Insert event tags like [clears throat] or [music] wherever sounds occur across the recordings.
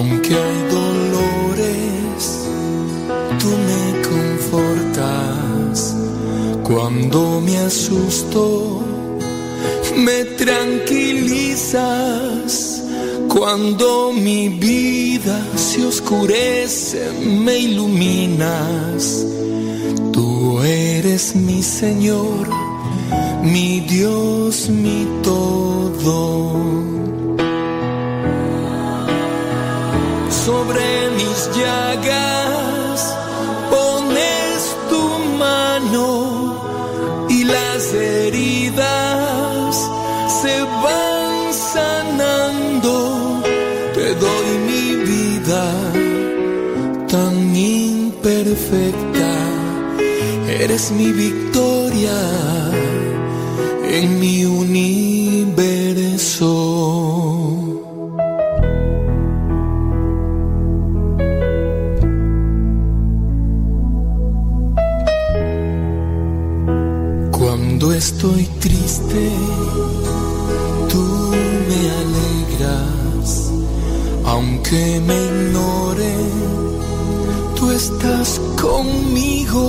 Aunque hay dolores, tú me confortas. Cuando me asusto, me tranquilizas. Cuando mi vida se oscurece, me iluminas. Tú eres mi Señor, mi Dios, mi todo. Sobre mis llagas pones tu mano y las heridas se van sanando. Te doy mi vida tan imperfecta, eres mi victoria en mi universo. Estoy triste, tú me alegras. Aunque me ignore, tú estás conmigo.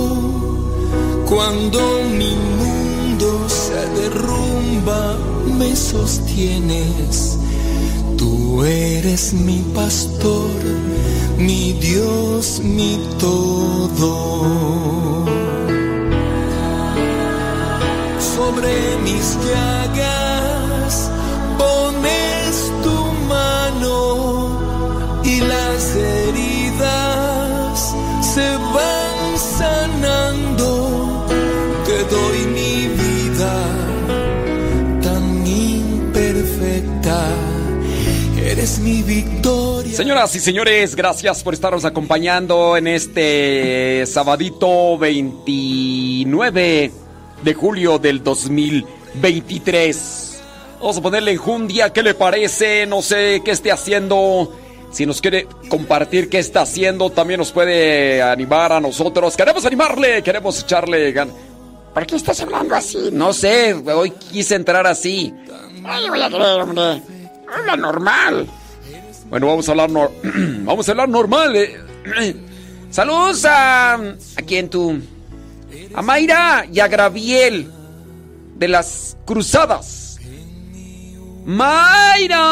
Cuando mi mundo se derrumba, me sostienes. Tú eres mi pastor, mi Dios, mi todo. Sobre mis llagas pones tu mano y las heridas se van sanando. Te doy mi vida tan imperfecta. Eres mi victoria. Señoras y señores, gracias por estarnos acompañando en este sabadito 29 de julio del 2023. Vamos a ponerle enjundia, ¿qué le parece? No sé qué esté haciendo. Si nos quiere compartir qué está haciendo, también nos puede animar a nosotros. Queremos animarle, queremos echarle gan- ¿Por qué estás hablando así? No sé, hoy quise entrar así. Ay, voy a creer, hombre. Habla normal. Bueno, vamos a hablar, [clears throat] vamos a hablar normal. eh. [clears throat] Saludos a... ¿A quién tú? A Mayra y a Graviel de las Cruzadas. Mayra.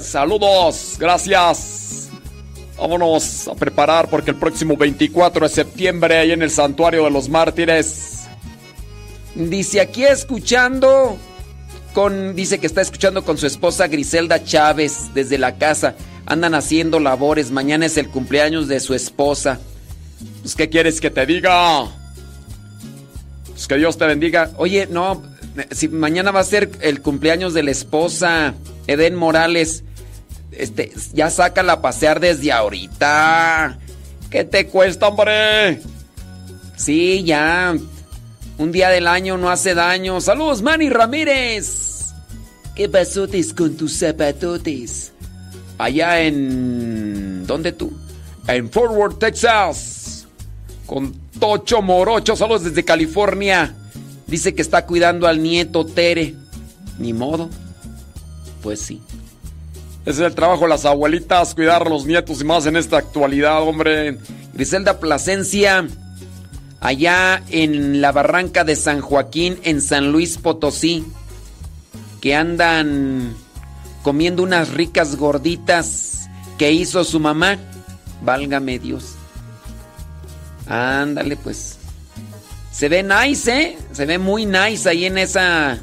Saludos, gracias. Vámonos a preparar porque el próximo 24 de septiembre ahí en el Santuario de los Mártires. Dice aquí escuchando con dice que está escuchando con su esposa Griselda Chávez desde la casa. Andan haciendo labores, mañana es el cumpleaños de su esposa. Pues qué quieres que te diga? Pues que Dios te bendiga. Oye, no, si mañana va a ser el cumpleaños de la esposa Eden Morales, este, ya sácala a pasear desde ahorita. ¿Qué te cuesta, hombre? Sí, ya. Un día del año no hace daño. Saludos, Manny Ramírez. ¿Qué pasotes con tus zapatotes? Allá en... ¿Dónde tú? En Fort Worth, Texas. Con Tocho Morocho. Saludos desde California. Dice que está cuidando al nieto Tere. Ni modo. Pues sí. Ese es el trabajo de las abuelitas, cuidar a los nietos y más en esta actualidad, hombre. Griselda Plasencia, allá en la barranca de San Joaquín, en San Luis Potosí, que andan comiendo unas ricas gorditas que hizo su mamá. Válgame Dios. Ándale, pues. Se ve nice, ¿eh? Se ve muy nice ahí en esa...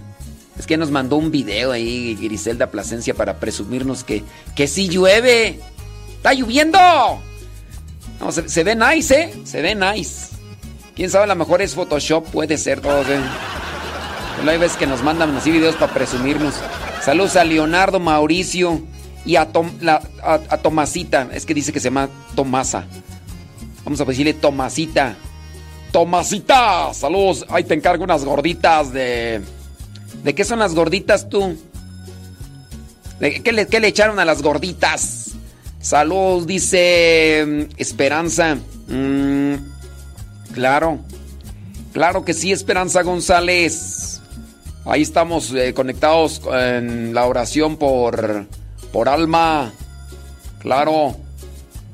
Es que nos mandó un video ahí Griselda Plasencia para presumirnos que, que sí llueve. ¡Está lloviendo! No, se, se ve nice, ¿eh? Se ve nice. Quién sabe, a lo mejor es Photoshop, puede ser todo. ¿eh? Pero hay veces que nos mandan así videos para presumirnos. Saludos a Leonardo Mauricio y a, Tom- a, a Tomasita. Es que dice que se llama Tomasa. Vamos a decirle Tomasita. Tomasita, saludos. Ahí te encargo unas gorditas de... ¿De qué son las gorditas tú? ¿Qué le, qué le echaron a las gorditas? Salud, dice mm, Esperanza. Mm, claro. Claro que sí, Esperanza González. Ahí estamos eh, conectados en la oración por, por alma. Claro.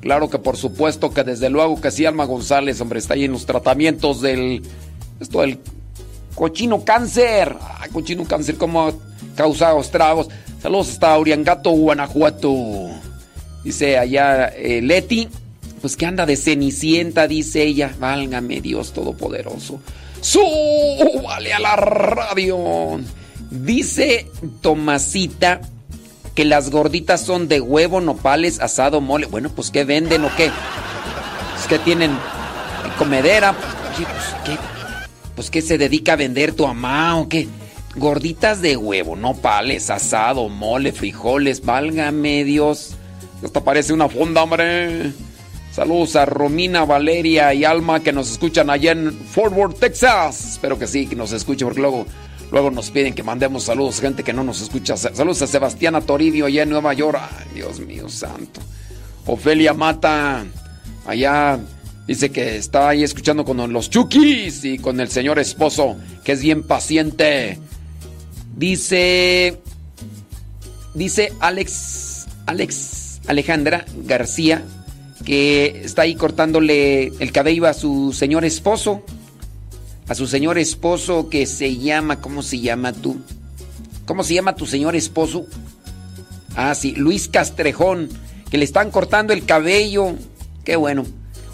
Claro que por supuesto que desde luego que sí, Alma González, hombre, está ahí en los tratamientos del. Esto del cochino cáncer. Ay, cochino cáncer, cómo ha causado estragos. Saludos hasta Uriangato, Guanajuato. Dice allá eh, Leti, pues que anda de cenicienta, dice ella. Válgame Dios Todopoderoso. ¡Súbale a la radio! Dice Tomasita que las gorditas son de huevo, nopales, asado, mole. Bueno, pues ¿qué venden o qué? Es que tienen comedera. Pues, ¿qué? Pues ¿qué se dedica a vender tu mamá o qué? Gorditas de huevo, nopales, asado, mole, frijoles, válgame Dios. Esto parece una fonda, hombre. Saludos a Romina, Valeria y Alma que nos escuchan allá en Fort Worth, Texas. Espero que sí, que nos escuchen porque luego Luego nos piden que mandemos saludos, gente que no nos escucha. Saludos a Sebastiana Toribio allá en Nueva York. Ay, Dios mío santo. Ofelia Mata, allá dice que está ahí escuchando con los chukis y con el señor esposo, que es bien paciente. Dice. Dice Alex. Alex Alejandra García, que está ahí cortándole el cabello a su señor esposo a su señor esposo que se llama, ¿cómo se llama tú? ¿Cómo se llama tu señor esposo? Ah, sí, Luis Castrejón, que le están cortando el cabello. Qué bueno.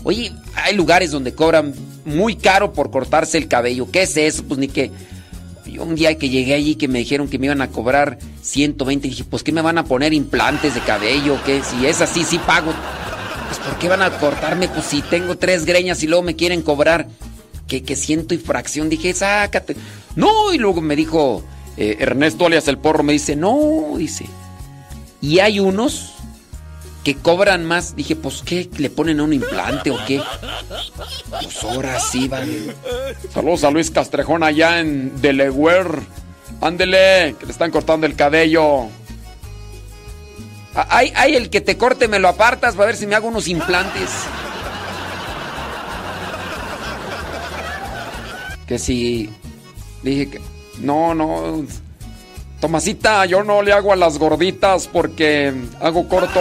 Oye, hay lugares donde cobran muy caro por cortarse el cabello. ¿Qué es eso? Pues ni que... Yo un día que llegué allí que me dijeron que me iban a cobrar 120, dije, pues ¿qué me van a poner implantes de cabello? ¿Qué? Si es así, sí pago. Pues ¿por qué van a cortarme? Pues si tengo tres greñas y luego me quieren cobrar que, siento y fracción. Dije, sácate. No, y luego me dijo eh, Ernesto alias el porro, me dice, no, dice. Y hay unos que cobran más. Dije, pues, ¿qué? ¿Le ponen un implante o qué? Pues ahora sí van. Saludos a Luis Castrejón allá en Delaware. Ándele, que le están cortando el cabello. Hay, hay el que te corte, me lo apartas para ver si me hago unos implantes. que si dije que no, no, Tomasita, yo no le hago a las gorditas porque hago corto.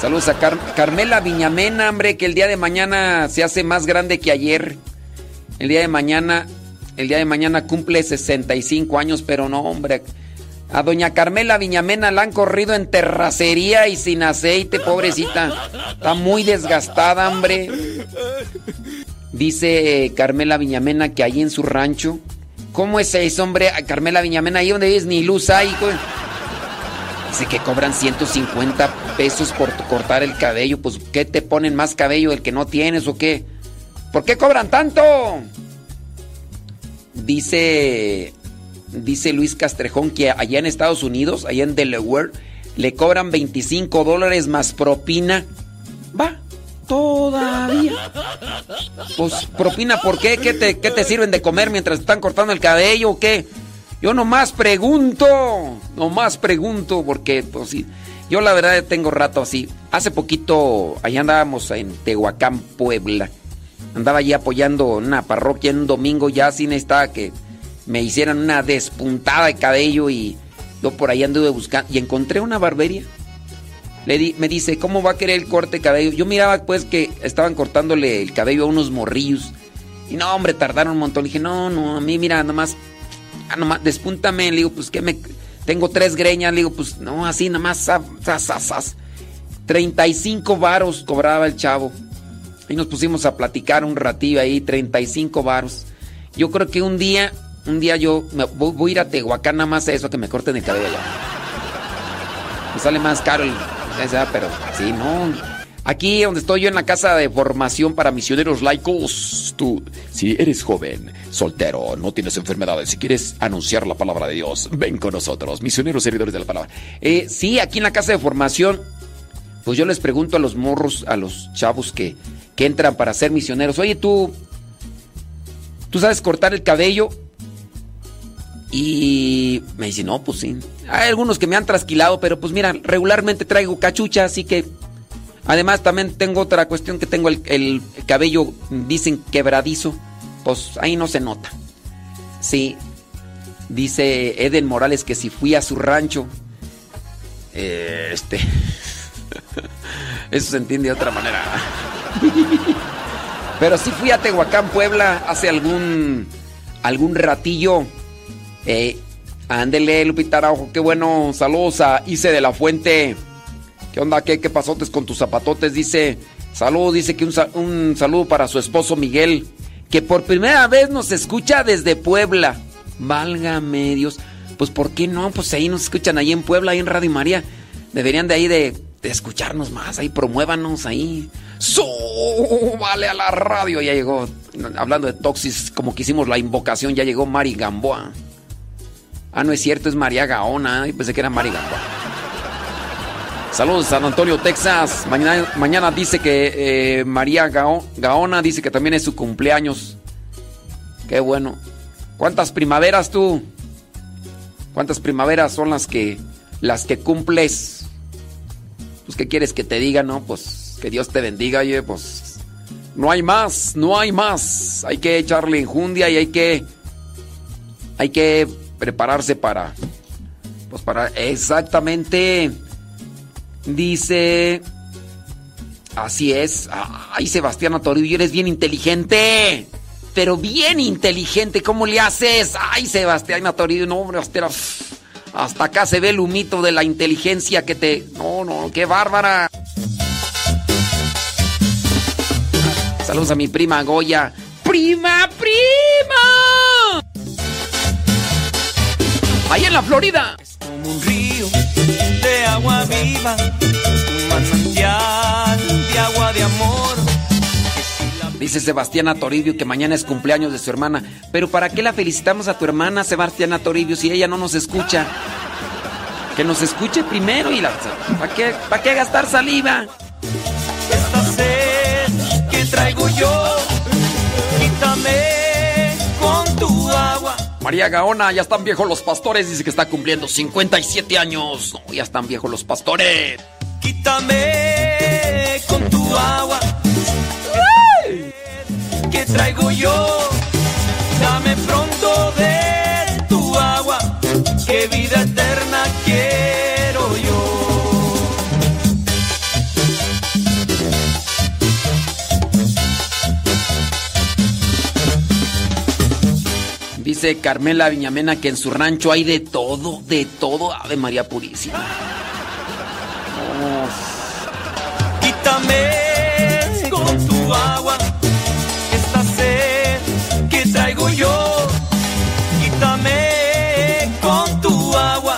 Saludos a Carmela Viñamena, hombre, que el día de mañana se hace más grande que ayer. El día de mañana, el día de mañana cumple 65 años, pero no, hombre. A doña Carmela Viñamena la han corrido en terracería y sin aceite, pobrecita. Está muy desgastada, hombre. Dice Carmela Viñamena que ahí en su rancho. ¿Cómo es eso, hombre? Carmela Viñamena, ahí donde es ni luz hay. Dice que cobran 150 pesos por cortar el cabello. Pues, ¿qué te ponen más cabello el que no tienes o qué? ¿Por qué cobran tanto? Dice. Dice Luis Castrejón que allá en Estados Unidos, allá en Delaware, le cobran 25 dólares más propina. Va, Todavía. Pues propina, ¿por qué? ¿Qué te, ¿Qué te sirven de comer mientras están cortando el cabello o qué? Yo nomás pregunto, nomás pregunto, porque pues yo la verdad tengo rato así. Hace poquito, allá andábamos en Tehuacán, Puebla. Andaba allí apoyando una parroquia en un domingo, ya así necesitaba que me hicieran una despuntada de cabello y yo por ahí anduve buscando y encontré una barbería me dice, ¿cómo va a querer el corte de cabello? Yo miraba pues que estaban cortándole el cabello a unos morrillos. Y no, hombre, tardaron un montón. Le dije, no, no, a mí, mira, nomás, ah, nomás, despúntame. Le digo, pues que me. Tengo tres greñas. Le digo, pues no, así, nomás, sas, 35 varos cobraba el chavo. Y nos pusimos a platicar un ratillo ahí, 35 varos. Yo creo que un día, un día yo voy, a ir a Tehuacán nada más a eso, que me corten el cabello allá. Me sale más caro el pero sí, no. Aquí donde estoy yo en la casa de formación para misioneros laicos, tú, si eres joven, soltero, no tienes enfermedades, si quieres anunciar la palabra de Dios, ven con nosotros, misioneros servidores de la palabra. Eh, sí, aquí en la casa de formación, pues yo les pregunto a los morros, a los chavos que, que entran para ser misioneros, oye tú, ¿tú sabes cortar el cabello? Y me dice, no, pues sí. Hay algunos que me han trasquilado, pero pues mira, regularmente traigo cachucha, así que... Además también tengo otra cuestión que tengo el, el cabello, dicen quebradizo. Pues ahí no se nota. Sí. Dice Eden Morales que si fui a su rancho. Este. [laughs] Eso se entiende de otra manera. [laughs] Pero sí fui a Tehuacán, Puebla, hace algún. algún ratillo. Eh, ándele, Lupita Araujo, qué bueno. Saludos a Ice de la Fuente. ¿Qué onda? ¿Qué, qué pasotes con tus zapatotes? Dice. Saludos, dice que un, un saludo para su esposo Miguel, que por primera vez nos escucha desde Puebla. Válgame Dios. Pues ¿por qué no? Pues ahí nos escuchan ahí en Puebla, ahí en Radio María. Deberían de ahí de, escucharnos más, ahí promuévanos ahí. vale a la radio! Ya llegó, hablando de Toxis, como que hicimos la invocación, ya llegó Mari Gamboa. Ah, no es cierto, es María Gaona. Y pensé que era Mari Gamboa. Saludos San Antonio, Texas. Mañana, mañana dice que eh, María Gaona dice que también es su cumpleaños. Qué bueno. ¿Cuántas primaveras tú? ¿Cuántas primaveras son las que las que cumples? Pues qué quieres que te diga, no? Pues que Dios te bendiga, oye, pues no hay más, no hay más. Hay que echarle enjundia y hay que hay que prepararse para pues para exactamente dice así es. Ay, Sebastián Toribio, eres bien inteligente pero bien inteligente. ¿Cómo le haces? Ay, Sebastián Matorido, no, hombre, hasta, hasta acá se ve el humito de la inteligencia que te. No, no, qué bárbara. Saludos a mi prima Goya. ¡Prima, prima! Ahí en la Florida. Agua viva, un manantial de agua de amor Dice Sebastiana Toribio que mañana es cumpleaños de su hermana. Pero ¿para qué la felicitamos a tu hermana, Sebastiana Toribio, si ella no nos escucha? Que nos escuche primero y la... ¿Para qué, ¿Para qué gastar saliva? Esta sed que traigo yo, María Gaona, ya están viejos los pastores, dice que está cumpliendo 57 años. No, ya están viejos los pastores. Quítame con tu agua que traigo yo. Dame pronto de tu agua, que vida Dice Carmela Viñamena que en su rancho hay de todo, de todo, Ave María Purísima. Quítame con tu agua traigo yo. Quítame con tu agua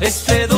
este dolor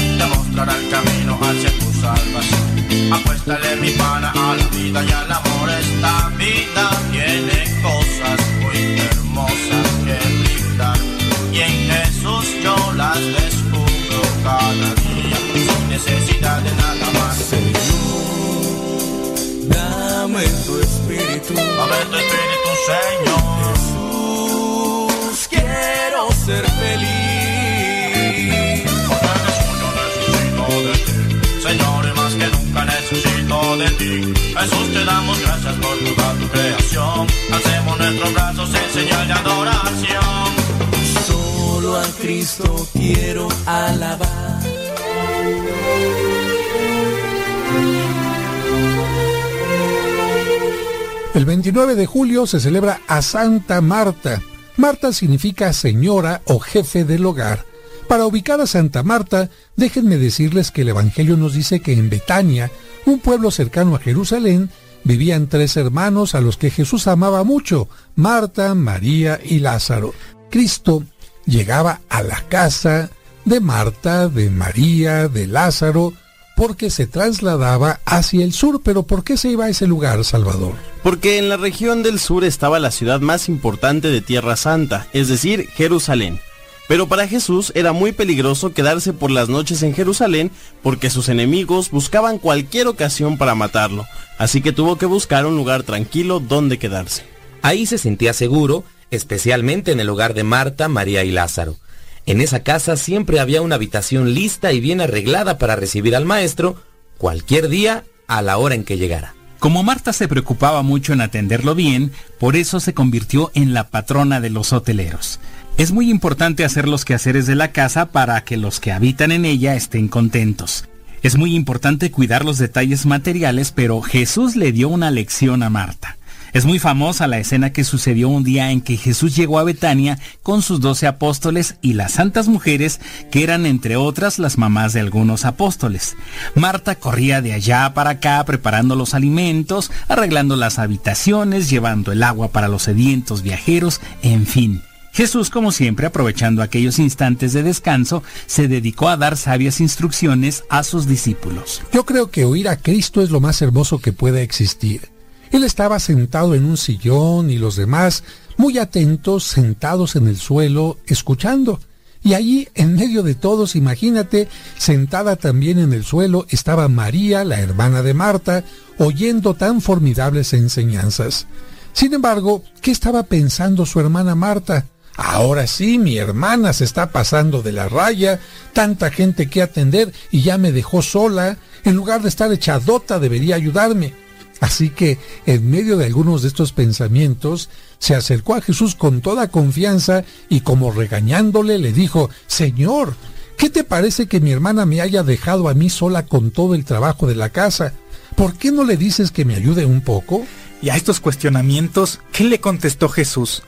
mostrará el camino hacia tu salvación. Apuéstale mi pana a la vida y al amor. Esta vida tiene cosas muy hermosas que brindar. Y en Jesús yo las descubro cada día, sin necesidad de nada más. Señor, dame tu espíritu. Dame tu espíritu, Señor. Te damos gracias por toda tu creación. Hacemos nuestros brazos en señal de adoración. Solo a Cristo quiero alabar. El 29 de julio se celebra a Santa Marta. Marta significa señora o jefe del hogar. Para ubicar a Santa Marta, déjenme decirles que el Evangelio nos dice que en Betania, un pueblo cercano a Jerusalén, vivían tres hermanos a los que Jesús amaba mucho, Marta, María y Lázaro. Cristo llegaba a la casa de Marta, de María, de Lázaro, porque se trasladaba hacia el sur. Pero ¿por qué se iba a ese lugar, Salvador? Porque en la región del sur estaba la ciudad más importante de Tierra Santa, es decir, Jerusalén. Pero para Jesús era muy peligroso quedarse por las noches en Jerusalén porque sus enemigos buscaban cualquier ocasión para matarlo, así que tuvo que buscar un lugar tranquilo donde quedarse. Ahí se sentía seguro, especialmente en el hogar de Marta, María y Lázaro. En esa casa siempre había una habitación lista y bien arreglada para recibir al maestro cualquier día a la hora en que llegara. Como Marta se preocupaba mucho en atenderlo bien, por eso se convirtió en la patrona de los hoteleros. Es muy importante hacer los quehaceres de la casa para que los que habitan en ella estén contentos. Es muy importante cuidar los detalles materiales, pero Jesús le dio una lección a Marta. Es muy famosa la escena que sucedió un día en que Jesús llegó a Betania con sus doce apóstoles y las santas mujeres, que eran entre otras las mamás de algunos apóstoles. Marta corría de allá para acá preparando los alimentos, arreglando las habitaciones, llevando el agua para los sedientos viajeros, en fin. Jesús, como siempre, aprovechando aquellos instantes de descanso, se dedicó a dar sabias instrucciones a sus discípulos. Yo creo que oír a Cristo es lo más hermoso que puede existir. Él estaba sentado en un sillón y los demás, muy atentos, sentados en el suelo, escuchando. Y allí, en medio de todos, imagínate, sentada también en el suelo, estaba María, la hermana de Marta, oyendo tan formidables enseñanzas. Sin embargo, ¿qué estaba pensando su hermana Marta? Ahora sí, mi hermana se está pasando de la raya, tanta gente que atender y ya me dejó sola. En lugar de estar echadota, debería ayudarme. Así que, en medio de algunos de estos pensamientos, se acercó a Jesús con toda confianza y como regañándole le dijo, Señor, ¿qué te parece que mi hermana me haya dejado a mí sola con todo el trabajo de la casa? ¿Por qué no le dices que me ayude un poco? Y a estos cuestionamientos, ¿qué le contestó Jesús?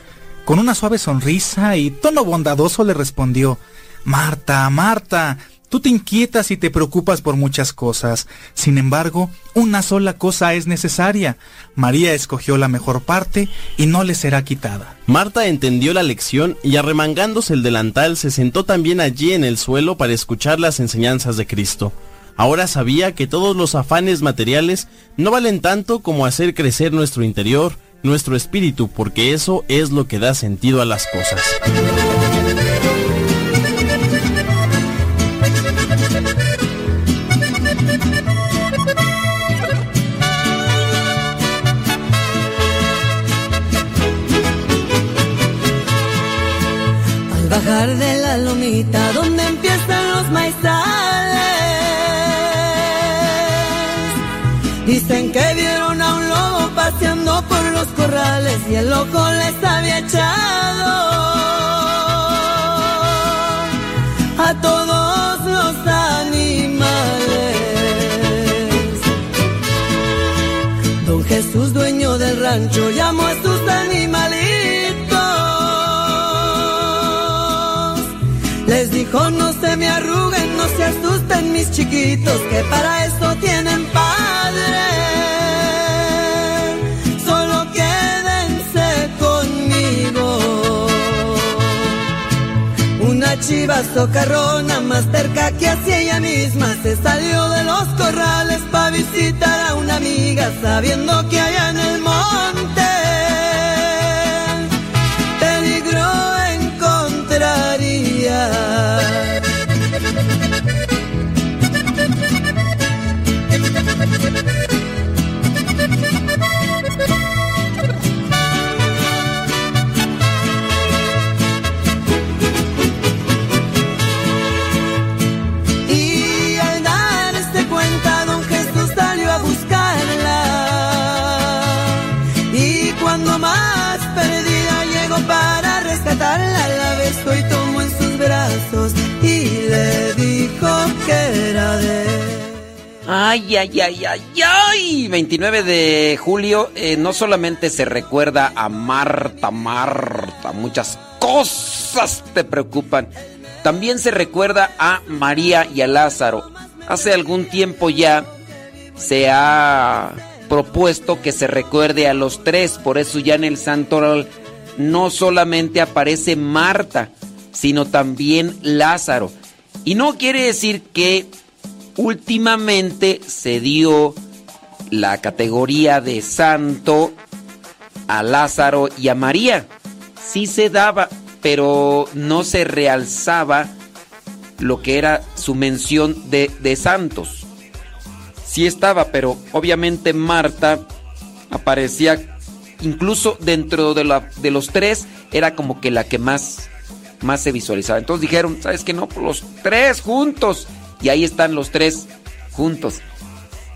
Con una suave sonrisa y tono bondadoso le respondió, Marta, Marta, tú te inquietas y te preocupas por muchas cosas. Sin embargo, una sola cosa es necesaria. María escogió la mejor parte y no le será quitada. Marta entendió la lección y arremangándose el delantal se sentó también allí en el suelo para escuchar las enseñanzas de Cristo. Ahora sabía que todos los afanes materiales no valen tanto como hacer crecer nuestro interior, nuestro espíritu, porque eso es lo que da sentido a las cosas. Al bajar de la lomita los corrales y el loco les había echado. A todos los animales. Don Jesús, dueño del rancho, llamó a sus animalitos. Les dijo, no se me arruguen, no se asusten mis chiquitos, que para esto tienen padres. Una chiva socarrona más cerca que hacia ella misma. Se salió de los corrales para visitar a una amiga sabiendo que allá en el monte Ay, ay, ay, ay, ay. 29 de julio eh, no solamente se recuerda a Marta, Marta, muchas cosas te preocupan. También se recuerda a María y a Lázaro. Hace algún tiempo ya se ha propuesto que se recuerde a los tres, por eso ya en el santoral no solamente aparece Marta, sino también Lázaro. Y no quiere decir que últimamente se dio la categoría de santo a Lázaro y a María. Sí se daba, pero no se realzaba lo que era su mención de, de santos. Sí estaba, pero obviamente Marta aparecía incluso dentro de, la, de los tres, era como que la que más, más se visualizaba. Entonces dijeron, ¿sabes qué? No, pues los tres juntos. Y ahí están los tres juntos.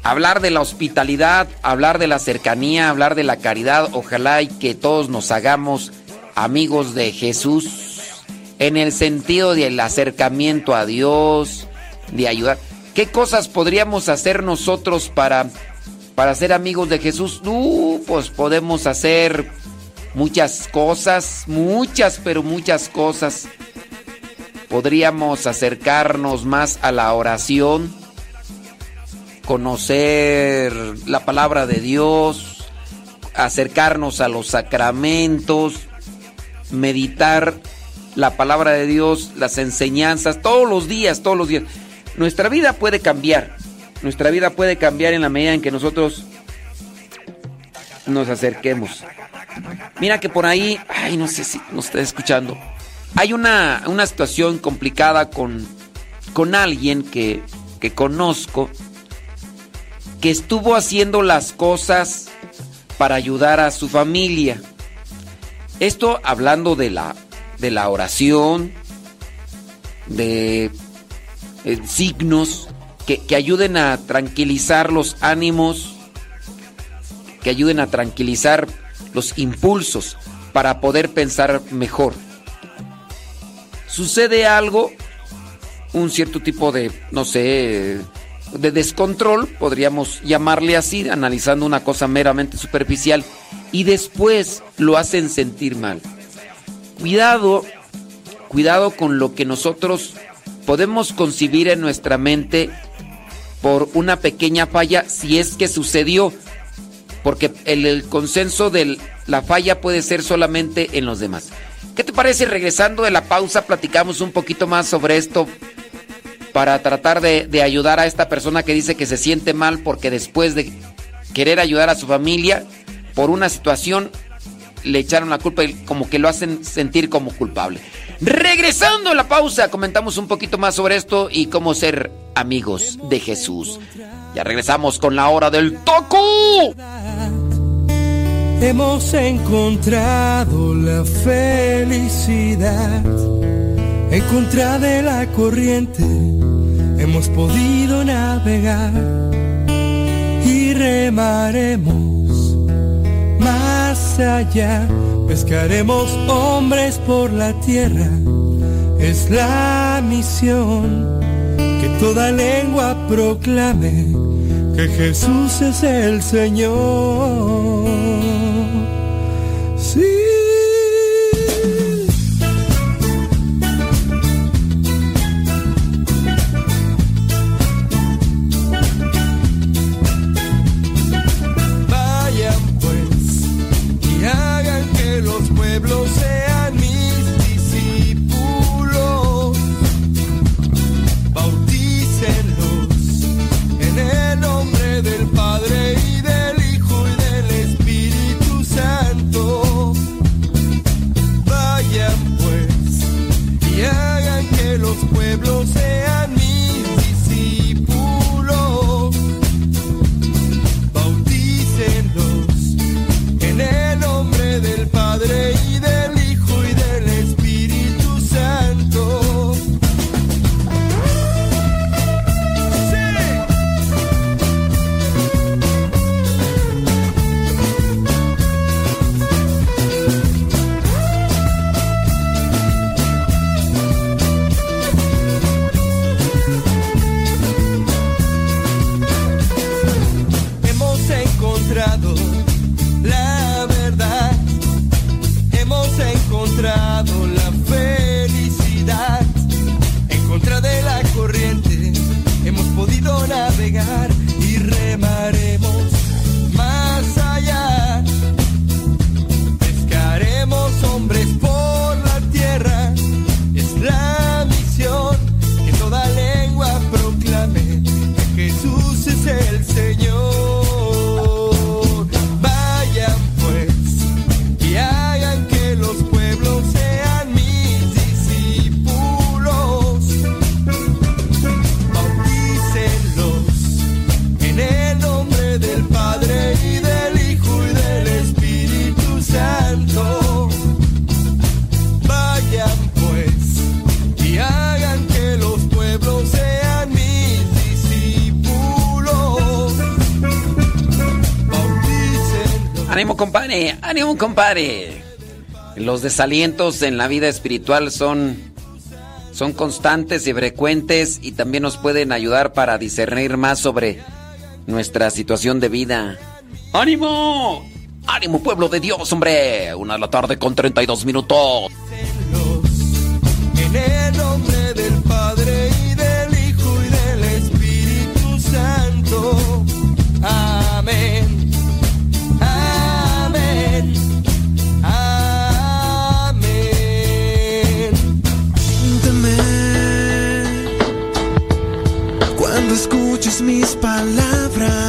Hablar de la hospitalidad, hablar de la cercanía, hablar de la caridad, ojalá y que todos nos hagamos amigos de Jesús en el sentido del acercamiento a Dios, de ayudar. ¿Qué cosas podríamos hacer nosotros para, para ser amigos de Jesús? Uh, pues podemos hacer muchas cosas, muchas, pero muchas cosas. Podríamos acercarnos más a la oración, conocer la palabra de Dios, acercarnos a los sacramentos, meditar la palabra de Dios, las enseñanzas, todos los días, todos los días. Nuestra vida puede cambiar, nuestra vida puede cambiar en la medida en que nosotros nos acerquemos. Mira que por ahí, ay, no sé si nos está escuchando. Hay una, una situación complicada con, con alguien que, que conozco que estuvo haciendo las cosas para ayudar a su familia. Esto hablando de la, de la oración, de eh, signos que, que ayuden a tranquilizar los ánimos, que ayuden a tranquilizar los impulsos para poder pensar mejor. Sucede algo, un cierto tipo de, no sé, de descontrol, podríamos llamarle así, analizando una cosa meramente superficial, y después lo hacen sentir mal. Cuidado, cuidado con lo que nosotros podemos concebir en nuestra mente por una pequeña falla si es que sucedió, porque el consenso de la falla puede ser solamente en los demás. ¿Qué te parece? Regresando de la pausa, platicamos un poquito más sobre esto para tratar de, ayudar a esta persona que dice que se siente mal porque después de querer ayudar a su familia por una situación le echaron la culpa y como que lo hacen sentir como culpable. Regresando a la pausa, comentamos un poquito más sobre esto y cómo ser amigos de Jesús. Ya regresamos con la hora del toco. Hemos encontrado la felicidad en contra de la corriente. Hemos podido navegar y remaremos más allá. Pescaremos hombres por la tierra. Es la misión que toda lengua proclame que Jesús es el Señor. Blue. se Ánimo, compadre. Los desalientos en la vida espiritual son, son constantes y frecuentes y también nos pueden ayudar para discernir más sobre nuestra situación de vida. ¡Ánimo! ¡Ánimo, pueblo de Dios, hombre! Una de la tarde con 32 minutos. Mis palabras.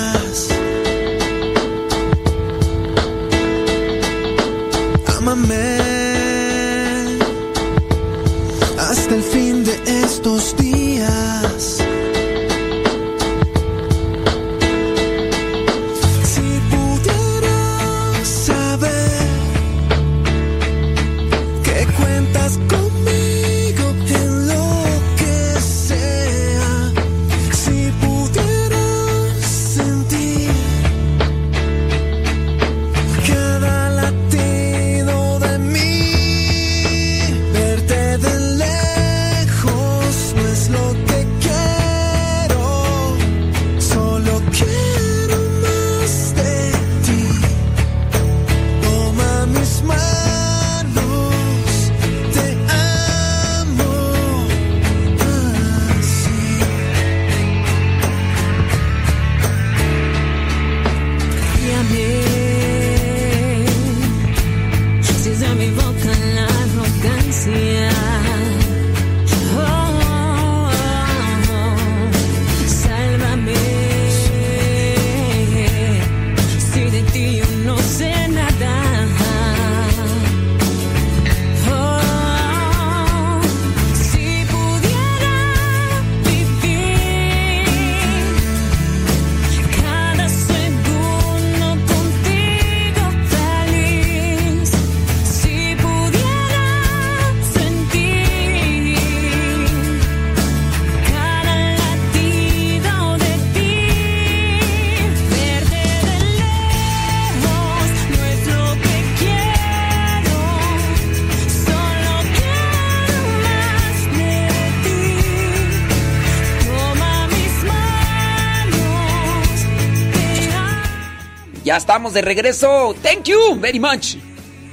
Estamos de regreso. Thank you very much.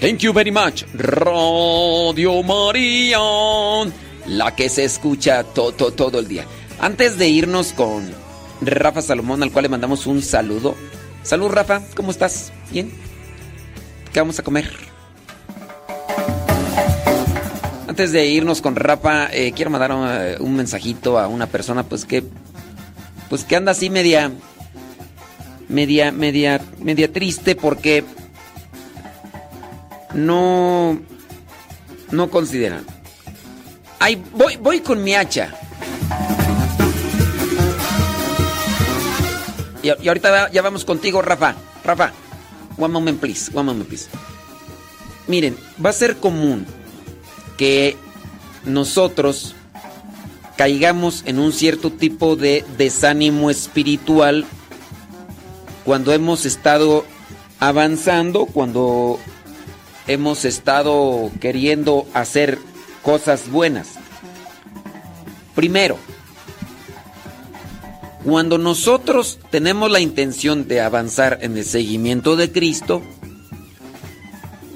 Thank you very much. Radio María. La que se escucha to- to- todo el día. Antes de irnos con Rafa Salomón, al cual le mandamos un saludo. Salud, Rafa. ¿Cómo estás? ¿Bien? ¿Qué vamos a comer? Antes de irnos con Rafa, eh, quiero mandar eh, un mensajito a una persona pues que pues que anda así media media media media triste porque no no consideran. Ay, voy voy con mi hacha. Y, ahorita ya vamos contigo, Rafa. Rafa, one moment please, one moment please. Miren, va a ser común que nosotros caigamos en un cierto tipo de desánimo espiritual cuando hemos estado avanzando, cuando hemos estado queriendo hacer cosas buenas. Primero, cuando nosotros tenemos la intención de avanzar en el seguimiento de Cristo,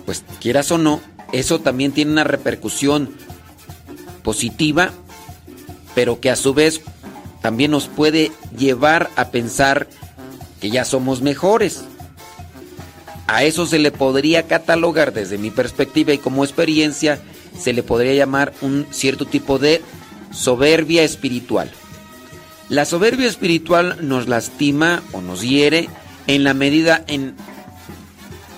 pues quieras o no, eso también tiene una repercusión positiva, pero que a su vez también nos puede llevar a pensar que ya somos mejores. A eso se le podría catalogar desde mi perspectiva y como experiencia, se le podría llamar un cierto tipo de soberbia espiritual. La soberbia espiritual nos lastima o nos hiere en la medida en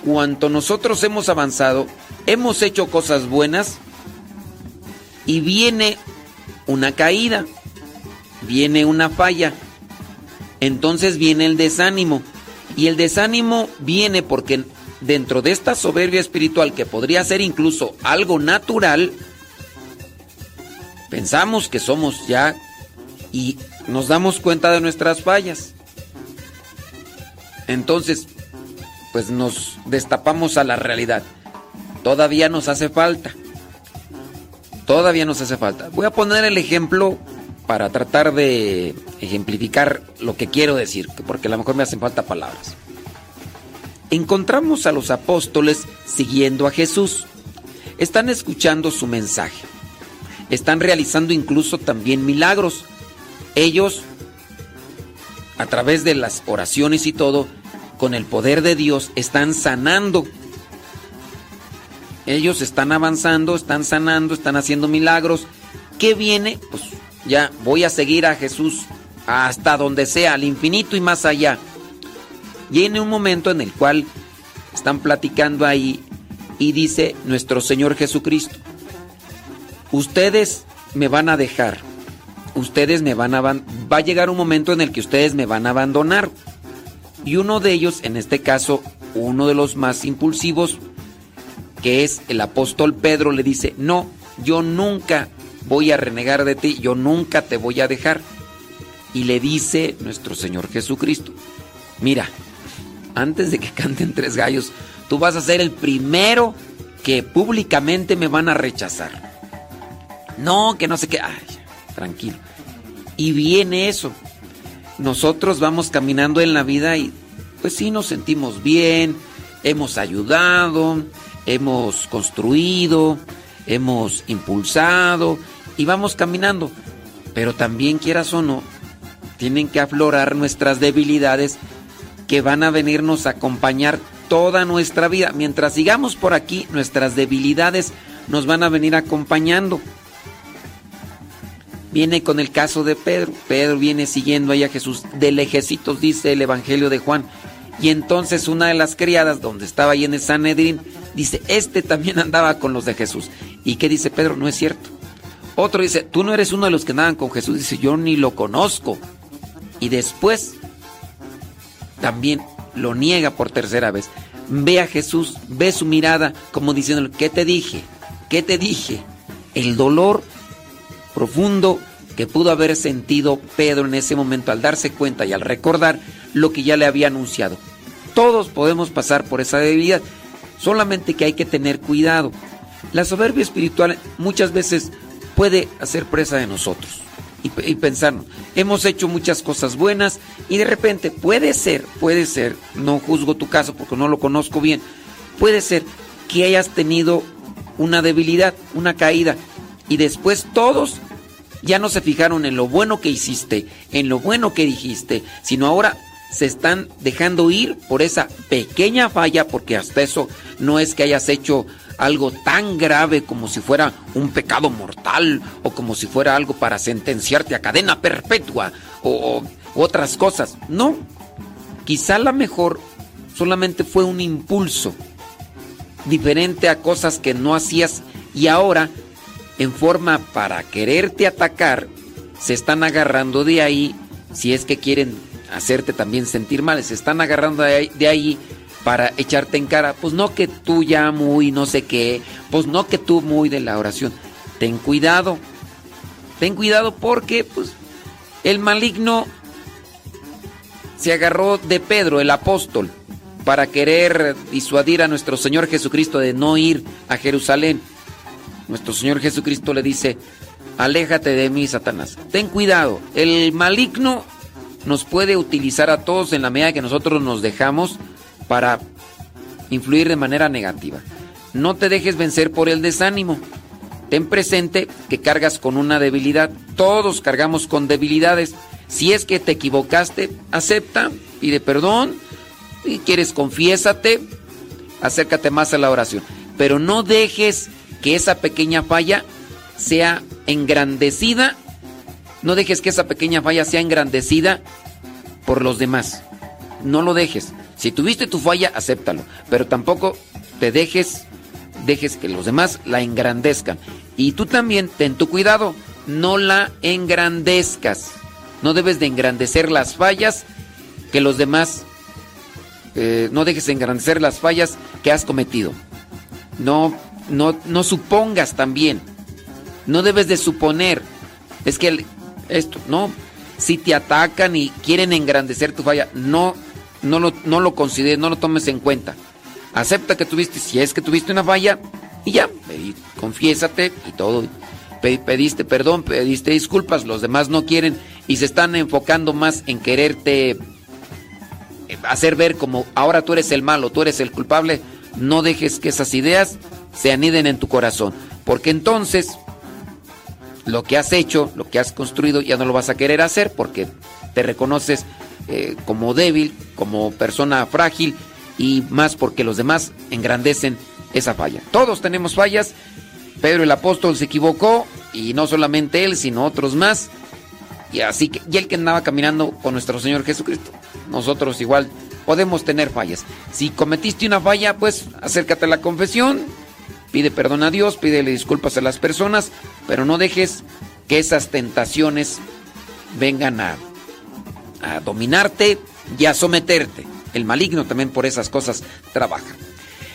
cuanto nosotros hemos avanzado, hemos hecho cosas buenas y viene una caída, viene una falla, entonces viene el desánimo. Y el desánimo viene porque dentro de esta soberbia espiritual que podría ser incluso algo natural, pensamos que somos ya y nos damos cuenta de nuestras fallas. Entonces, pues nos destapamos a la realidad. Todavía nos hace falta. Todavía nos hace falta. Voy a poner el ejemplo para tratar de ejemplificar lo que quiero decir, porque a lo mejor me hacen falta palabras. Encontramos a los apóstoles siguiendo a Jesús. Están escuchando su mensaje. Están realizando incluso también milagros. Ellos, a través de las oraciones y todo, con el poder de Dios, están sanando. Ellos están avanzando, están sanando, están haciendo milagros. ¿Qué viene? Pues ya voy a seguir a Jesús hasta donde sea, al infinito y más allá. Viene un momento en el cual están platicando ahí y dice nuestro Señor Jesucristo, ustedes me van a dejar, ustedes me van a va a llegar un momento en el que ustedes me van a abandonar. Y uno de ellos, en este caso, uno de los más impulsivos, que es el apóstol Pedro, le dice, no, yo nunca voy a renegar de ti, yo nunca te voy a dejar. Y le dice nuestro Señor Jesucristo, mira, antes de que [laughs] canten tres gallos, tú vas a ser el primero que públicamente me van a rechazar. No, que no sé qué. Ay, tranquilo. Y viene eso. Nosotros vamos caminando en la vida y pues sí nos sentimos bien, hemos ayudado, hemos construido, hemos impulsado y vamos caminando. Pero también quieras o no, tienen que aflorar nuestras debilidades que van a venirnos a acompañar toda nuestra vida. Mientras sigamos por aquí, nuestras debilidades nos van a venir acompañando. Viene con el caso de Pedro. Pedro viene siguiendo ahí a Jesús de lejecitos, dice el Evangelio de Juan. Y entonces una de las criadas, donde estaba ahí en el Sanedrín, dice, este también [laughs] andaba con los de Jesús. ¿Y qué dice Pedro? No es cierto. Otro dice, tú no eres uno de los que andaban con Jesús. Dice, yo ni lo conozco. Y después también lo niega por tercera vez. Ve a Jesús, ve su mirada como diciendo, ¿qué te dije? ¿Qué te dije? El dolor profundo que pudo haber sentido Pedro en ese momento al darse cuenta y al recordar lo que ya le había anunciado. Todos podemos pasar por esa debilidad, solamente que hay que tener cuidado. La soberbia espiritual muchas veces puede hacer presa de nosotros y, y hemos hecho muchas cosas buenas y de repente puede ser, puede ser, no juzgo tu caso porque no lo conozco bien, puede ser que hayas tenido una debilidad, una caída y después todos ya no se fijaron en lo bueno que hiciste, en lo bueno que dijiste, sino ahora se están dejando ir por esa pequeña falla, porque hasta eso no es que hayas hecho algo tan grave como si fuera un pecado mortal o como si fuera algo para sentenciarte a cadena perpetua o, otras cosas. No, quizá la mejor solamente fue un impulso diferente a cosas que no hacías y ahora en forma para quererte atacar se están agarrando de ahí si es que quieren hacerte también sentir mal, se están agarrando de ahí, de ahí para echarte en cara, pues no que tú ya muy no sé qué, pues no que tú muy de la oración. Ten cuidado. Ten cuidado porque pues el maligno se agarró de Pedro, el apóstol, para querer disuadir a nuestro Señor Jesucristo de no ir a Jerusalén. Nuestro Señor Jesucristo le dice, aléjate de mí, Satanás. Ten cuidado, el maligno nos puede utilizar a todos en la medida que nosotros nos dejamos para influir de manera negativa. No te dejes vencer por el desánimo. Ten presente que cargas con una debilidad. Todos cargamos con debilidades. Si es que te equivocaste, acepta, pide perdón. Si quieres, confiésate. Acércate más a la oración. Pero no dejes que esa pequeña falla sea engrandecida. No dejes que esa pequeña falla sea engrandecida por los demás. No lo dejes. Si tuviste tu falla, acéptalo. Pero tampoco te dejes, dejes que los demás la engrandezcan. Y tú también ten tu cuidado. No la engrandezcas. No debes de engrandecer las fallas que los demás... Eh, no dejes de engrandecer las fallas que has cometido. No, no, no supongas también. No debes de suponer. Es que esto, no. Si te atacan y quieren engrandecer tu falla, no no lo, no lo consideres, no lo tomes en cuenta. Acepta que tuviste, si es que tuviste una falla, y ya, confiésate y todo. Pe- Pediste perdón, pediste disculpas, los demás no quieren y se están enfocando más en quererte eh, hacer ver como ahora tú eres el malo, tú eres el culpable. No dejes que esas ideas se aniden en tu corazón, porque entonces lo que has hecho, lo que has construido, ya no lo vas a querer hacer porque te reconoces eh, como débil, como persona frágil y más porque los demás engrandecen esa falla. Todos tenemos fallas. Pedro el apóstol se equivocó y no solamente él, sino otros más. Y así que, y el que andaba caminando con nuestro Señor Jesucristo. Nosotros igual podemos tener fallas. Si cometiste una falla, pues acércate a la confesión, pide perdón a Dios, pídele disculpas a las personas, pero no dejes que esas tentaciones vengan a, a dominarte y a someterte. El maligno también por esas cosas trabaja.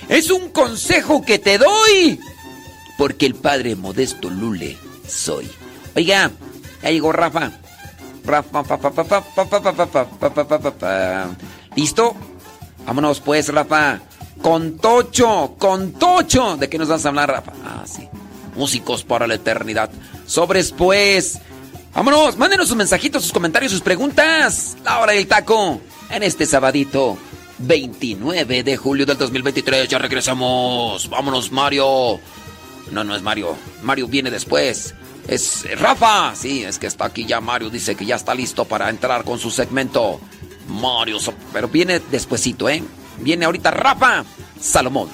Es un consejo que te doy, porque el padre modesto Lule soy. Oiga, ya llegó Rafa. Rafa. ¿Listo? Vámonos pues, Rafa. Con Tocho, con Tocho. ¿De qué nos vas a hablar, Rafa? Ah, sí. Músicos para la eternidad. Sobres pues. Vámonos, mándenos sus mensajitos, sus comentarios, sus preguntas. La hora del taco. En este sabadito 29 de julio del 2023. Ya regresamos. Vámonos, Mario. No, no es Mario. Mario viene después. Es Rafa. Sí, es que está aquí ya Mario. Dice que ya está listo para entrar con su segmento. Mario, pero viene despuesito, ¿eh? Viene ahorita Rafa Salomón.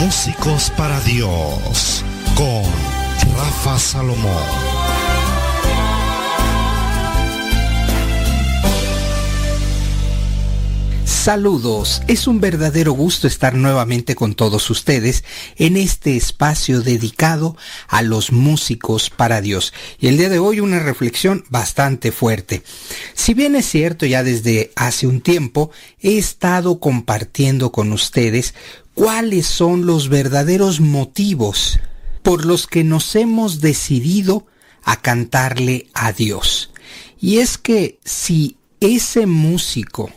Músicos para Dios con Rafa Salomón. Saludos, es un verdadero gusto estar nuevamente con todos ustedes en este espacio dedicado a los músicos para Dios. Y el día de hoy una reflexión bastante fuerte. Si bien es cierto, ya desde hace un tiempo he estado compartiendo con ustedes cuáles son los verdaderos motivos por los que nos hemos decidido a cantarle a Dios. Y es que si ese músico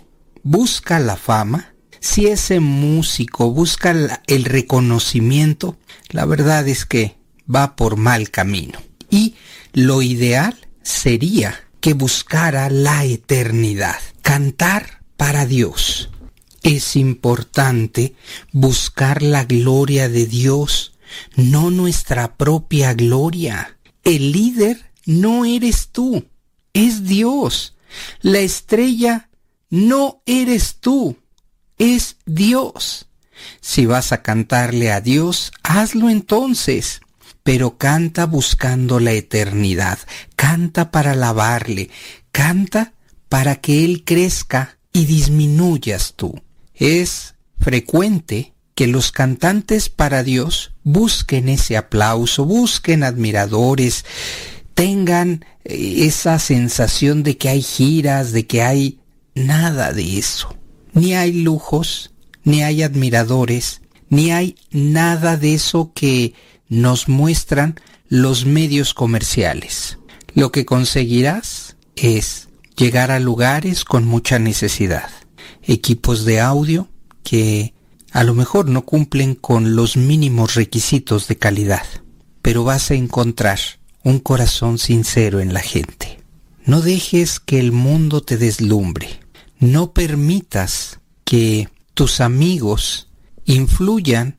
busca la fama, si ese músico busca el reconocimiento, la verdad es que va por mal camino. Y lo ideal sería que buscara la eternidad, cantar para Dios. Es importante buscar la gloria de Dios, no nuestra propia gloria. El líder no eres tú, es Dios. La estrella no eres tú, es Dios. Si vas a cantarle a Dios, hazlo entonces. Pero canta buscando la eternidad, canta para alabarle, canta para que Él crezca y disminuyas tú. Es frecuente que los cantantes para Dios busquen ese aplauso, busquen admiradores, tengan eh, esa sensación de que hay giras, de que hay nada de eso. Ni hay lujos, ni hay admiradores, ni hay nada de eso que nos muestran los medios comerciales. Lo que conseguirás es llegar a lugares con mucha necesidad, equipos de audio que a lo mejor no cumplen con los mínimos requisitos de calidad, pero vas a encontrar un corazón sincero en la gente. No dejes que el mundo te deslumbre. No permitas que tus amigos influyan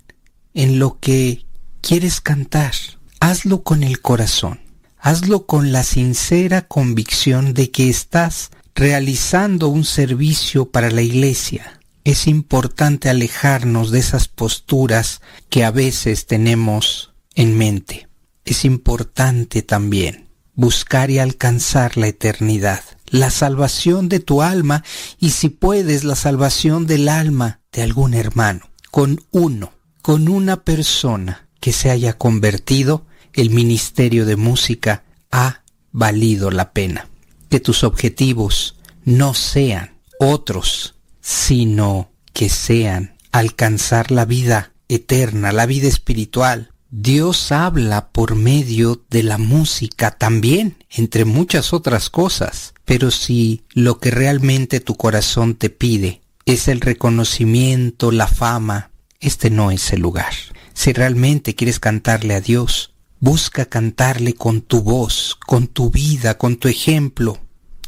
en lo que quieres cantar. Hazlo con el corazón. Hazlo con la sincera convicción de que estás realizando un servicio para la iglesia. Es importante alejarnos de esas posturas que a veces tenemos en mente. Es importante también buscar y alcanzar la eternidad, la salvación de tu alma y si puedes la salvación del alma de algún hermano. Con uno, con una persona que se haya convertido, el ministerio de música ha valido la pena. Que tus objetivos no sean otros, sino que sean alcanzar la vida eterna, la vida espiritual. Dios habla por medio de la música también, entre muchas otras cosas. Pero si lo que realmente tu corazón te pide es el reconocimiento, la fama, este no es el lugar. Si realmente quieres cantarle a Dios, busca cantarle con tu voz, con tu vida, con tu ejemplo,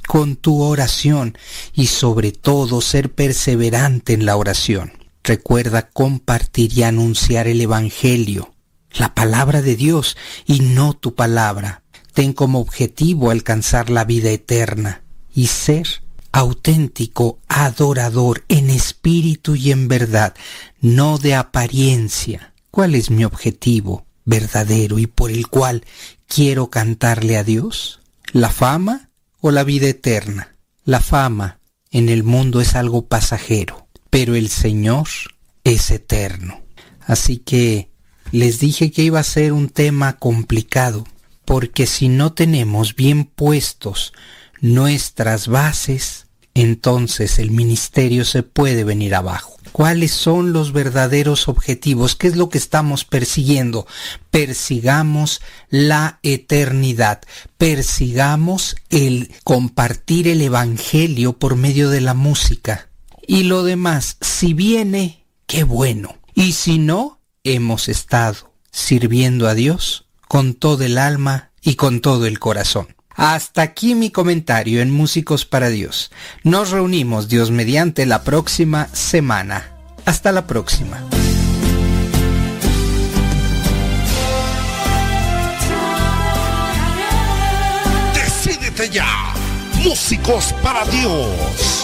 con tu oración y sobre todo ser perseverante en la oración. Recuerda compartir y anunciar el Evangelio, la palabra de Dios y no tu palabra. Ten como objetivo alcanzar la vida eterna y ser auténtico adorador en espíritu y en verdad, no de apariencia. ¿Cuál es mi objetivo verdadero y por el cual quiero cantarle a Dios? ¿La fama o la vida eterna? La fama en el mundo es algo pasajero, pero el Señor es eterno. Así que les dije que iba a ser un tema complicado, porque si no tenemos bien puestos nuestras bases, entonces el ministerio se puede venir abajo. ¿Cuáles son los verdaderos objetivos? ¿Qué es lo que estamos persiguiendo? Persigamos la eternidad, persigamos el compartir el Evangelio por medio de la música. Y lo demás, si viene, qué bueno. Y si no, hemos estado sirviendo a Dios con todo el alma y con todo el corazón. Hasta aquí mi comentario en Músicos para Dios. Nos reunimos Dios mediante la próxima semana. Hasta la próxima. Decídete ya. Músicos para Dios.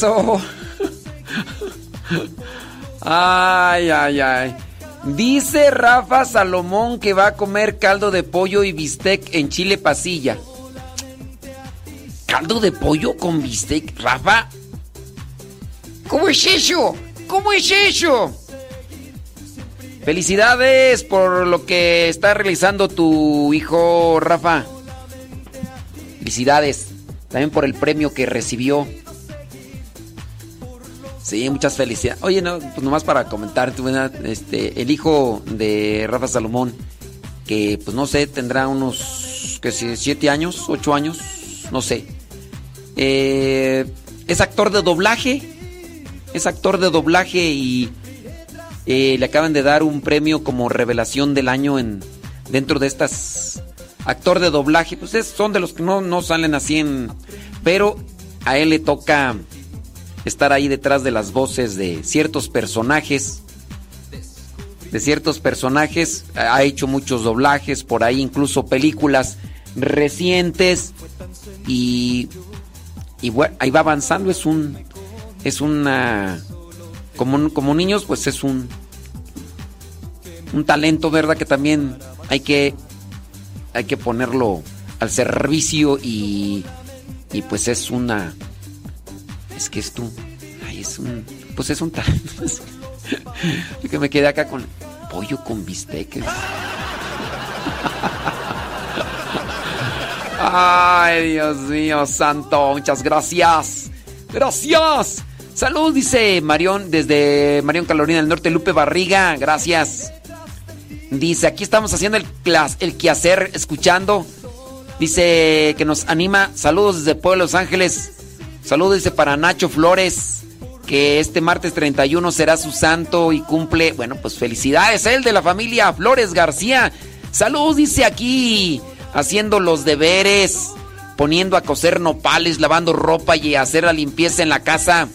Eso. Ay, ay, ay. Dice Rafa Salomón que va a comer caldo de pollo y bistec en Chile Pasilla. ¿Caldo de pollo con bistec, Rafa? ¿Cómo es eso? ¿Cómo es eso? Felicidades por lo que está realizando tu hijo Rafa. Felicidades. También por el premio que recibió. Sí, muchas felicidades. Oye, no, pues nomás para comentar, este, el hijo de Rafa Salomón, que pues no sé, tendrá unos, que sé, siete años, ocho años, no sé. Eh, es actor de doblaje, es actor de doblaje y eh, le acaban de dar un premio como revelación del año en dentro de estas actor de doblaje. Pues es- son de los que no, no salen así en, pero a él le toca estar ahí detrás de las voces de ciertos personajes. De ciertos personajes. Ha hecho muchos doblajes, por ahí incluso películas recientes. Y, y bueno, ahí va avanzando. Es un. Es una. Como, como niños, pues es un. Un talento, ¿verdad? Que también hay que. Hay que ponerlo al servicio y. Y pues es una. Es que es tú. Ay, es un. Pues es un talento. [laughs] que me quedé acá con pollo con bisteques. Ay, Dios mío, santo, muchas gracias. Gracias. Salud, dice Marión desde Marión Carolina del Norte, Lupe Barriga. Gracias. Dice, aquí estamos haciendo el, clas- el quehacer, escuchando. Dice que nos anima. Saludos desde Pueblo Los Ángeles. Saludos, dice, para Nacho Flores. Que este martes 31 será su santo y cumple. Bueno, pues felicidades, él de la familia Flores García. Saludos, dice aquí. Haciendo los deberes. Poniendo a coser nopales, lavando ropa y hacer la limpieza en la casa.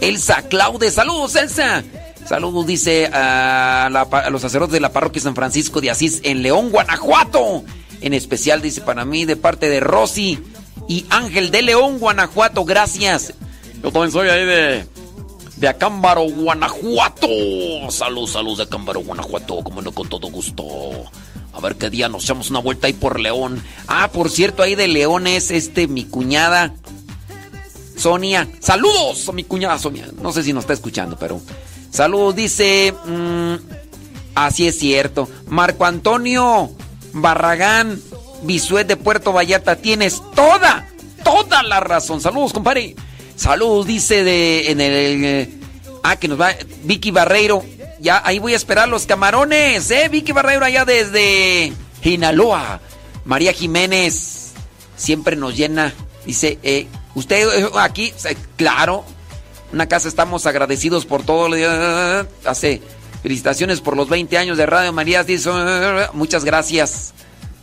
Elsa Claude, saludos Elsa. Saludos, dice a, los sacerdotes de la parroquia San Francisco de Asís en León, Guanajuato. En especial, dice para mí, de parte de Rosy y Ángel de León, Guanajuato. Gracias. Yo también soy ahí de, de Acámbaro, Guanajuato. Salud, salud de Acámbaro, Guanajuato. Como no, con todo gusto. A ver qué día nos echamos una vuelta ahí por León. Ah, por cierto, ahí de León es este, mi cuñada. Sonia. Saludos a mi cuñada Sonia. No sé si nos está escuchando, pero. Saludos, dice. mm, así es cierto. Marco Antonio Barragán, Bisuet de Puerto Vallarta. Tienes toda, toda la razón. Saludos, compadre. Saludos, dice de. En el. eh, ah, que nos va. Vicky Barreiro. Ya, ahí voy a esperar los camarones, ¿eh? Vicky Barreiro allá desde Sinaloa. María Jiménez siempre nos llena. Dice, eh, usted eh, aquí, eh, claro, una casa estamos agradecidos por todo. eh, Hace felicitaciones por los 20 años de Radio María. Dice, muchas gracias.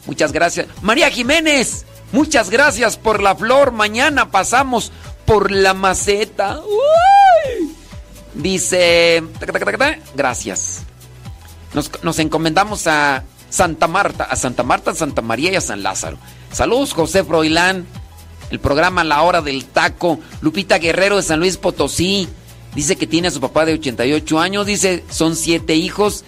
Muchas gracias. María Jiménez, muchas gracias por la flor. Mañana pasamos por la maceta. Uy. Dice, gracias. Nos, encomendamos a Santa Marta, a Santa Marta, a Santa María y a San Lázaro. Saludos, José Froilán. El programa La Hora del Taco. Lupita Guerrero de San Luis Potosí. Dice que tiene a su papá de 88 años. Dice, son siete hijos.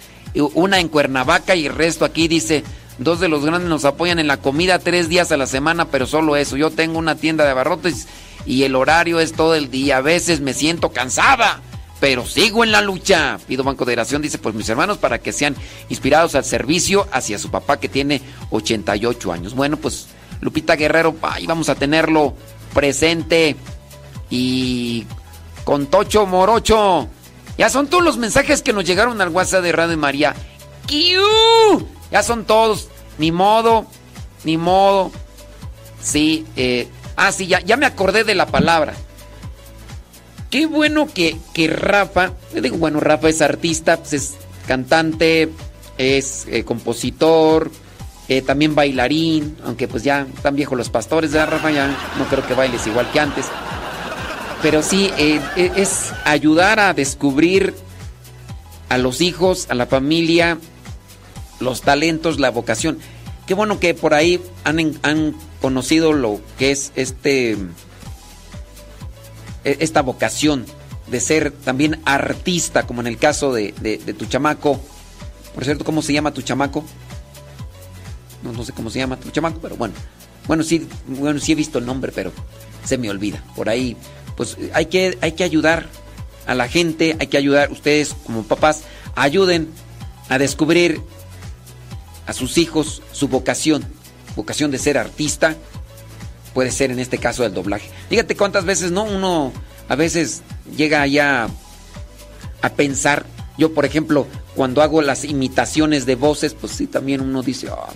Una en Cuernavaca y el resto aquí. Dice, dos de los grandes nos apoyan en la comida tres días a la semana, pero solo eso. Yo tengo una tienda de abarrotes y el horario es todo el día. A veces me siento cansada pero sigo en la lucha. Pido Banco de Oración, dice, pues mis hermanos, para que sean inspirados al servicio hacia su papá que tiene 88 años. Bueno, pues Lupita Guerrero, ahí vamos a tenerlo presente. Y con Tocho Morocho. Ya son todos los mensajes que nos llegaron al WhatsApp de Radio María. ¡Kiu! Ya son todos. Ni modo, ni modo. Sí, eh, ah, sí, ya, ya me acordé de la palabra. Qué bueno que, que Rafa, digo, bueno, Rafa es artista, pues es cantante, es eh, compositor, eh, también bailarín, aunque pues ya están viejos los pastores, ¿verdad, Rafa? Ya no creo que bailes igual que antes. Pero sí, es ayudar a descubrir a los hijos, a la familia, los talentos, la vocación. Qué bueno que por ahí han, han conocido lo que es este e- esta vocación de ser también artista, como en el caso de, de- de tu chamaco. Por cierto, ¿cómo se llama tu chamaco? No, no sé cómo se llama tu chamaco, pero bueno. Bueno, sí, bueno, sí he visto el nombre, pero se me olvida. Por ahí, pues hay que, hay que ayudar a la gente, hay que ayudar, ustedes como papás, ayuden a descubrir a sus hijos su vocación, vocación de ser artista, puede ser en este caso el doblaje. Fíjate cuántas veces, ¿no? Uno a veces llega ya a pensar, yo por ejemplo, cuando hago las imitaciones de voces, pues sí, también uno dice, "Ah,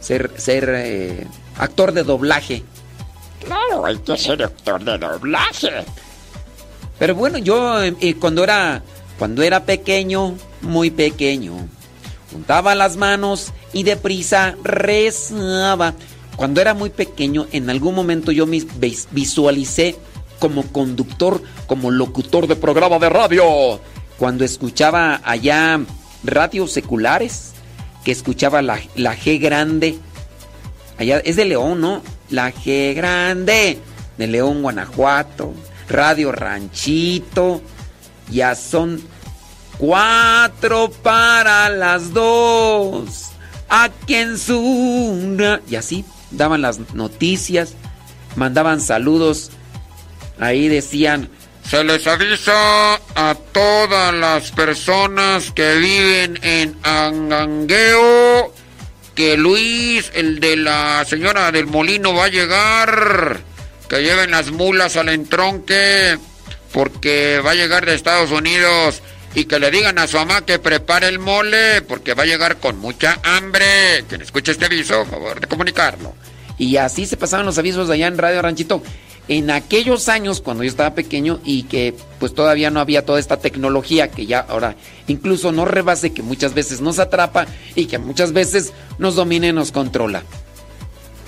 ser, ser eh, actor de doblaje. Claro, hay que ser actor de doblaje. Pero bueno, yo eh, cuando era cuando era pequeño, muy pequeño, juntaba las manos y deprisa rezaba. Cuando era muy pequeño, en algún momento yo me vis- visualicé como conductor, como locutor de programa de radio. Cuando escuchaba allá radios seculares, que escuchaba la, la G grande. Allá es de León, ¿no? La G grande de León, Guanajuato. Radio Ranchito. Ya son cuatro para las dos. Aquí en su... Y así daban las noticias, mandaban saludos. Ahí decían, Se les avisa a todas las personas que viven en Angangueo que Luis, el de la señora del molino, va a llegar. que lleven las mulas al entronque porque va a llegar de Estados Unidos y que le digan a su mamá que prepare el mole porque va a llegar con mucha hambre. Quien escuche este aviso, favor de comunicarlo. Y así se pasaban los avisos allá en Radio Ranchito. En aquellos años, cuando yo estaba pequeño y que pues todavía no había toda esta tecnología que ya ahora incluso no rebase, que muchas veces nos atrapa y que muchas veces nos domina y nos controla.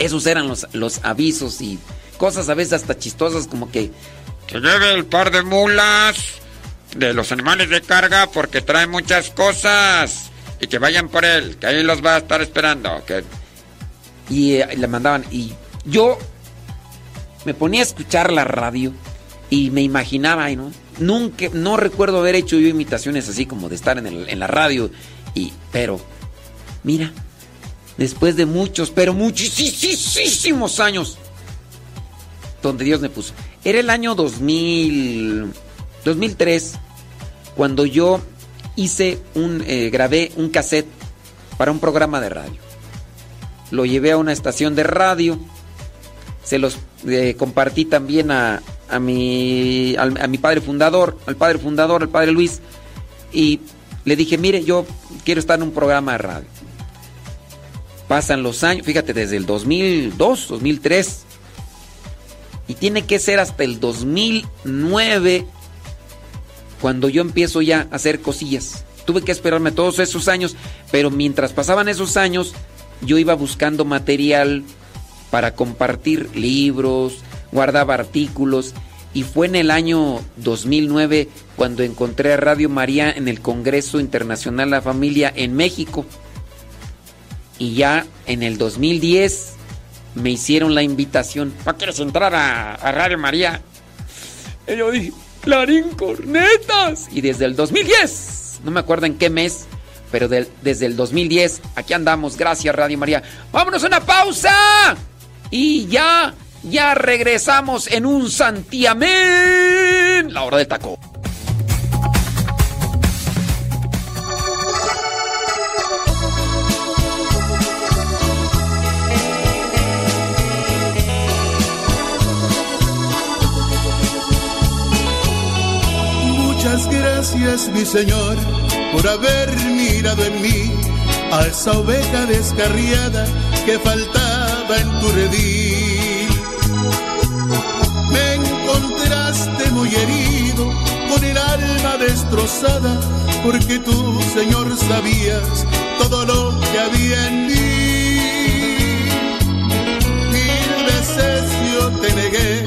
Esos eran los, los avisos y cosas a veces hasta chistosas como que... Que lleve el par de mulas de los animales de carga porque trae muchas cosas y que vayan por él, que ahí los va a estar esperando. Que... Y eh, le mandaban. Y yo me ponía a escuchar la radio y me imaginaba, ¿no? Nunca, no recuerdo haber hecho yo imitaciones así como de estar en, el- en la radio. Y, pero, mira, después de muchos, pero muchísimos años, donde Dios me puso. Era el año 2000, 2003, cuando yo hice un, eh, grabé un cassette para un programa de radio. Lo llevé a una estación de radio, se los eh, compartí también a, a, mi, a mi padre fundador, al padre fundador, al padre Luis, y le dije, mire, yo quiero estar en un programa de radio. Pasan los años, fíjate, desde el 2002, 2003, y tiene que ser hasta el 2009 cuando yo empiezo ya a hacer cosillas. Tuve que esperarme todos esos años, pero mientras pasaban esos años, yo iba buscando material para compartir libros, guardaba artículos, y fue en el año 2009 cuando encontré a Radio María en el Congreso Internacional la Familia en México. Y ya en el 2010 me hicieron la invitación. ¿No quieres entrar a, a Radio María? Y yo dije, Clarín Cornetas. Y desde el 2010, no me acuerdo en qué mes, pero desde el 2010, aquí andamos. Gracias, Radio María. ¡Vámonos a una pausa! Y ya, ya regresamos en un santiamén. La hora del taco. Gracias, mi Señor, por haber mirado en mí a esa oveja descarriada que faltaba en tu redil. Me encontraste muy herido, con el alma destrozada, porque tú, Señor, sabías todo lo que había en mí. Mil veces yo te negué,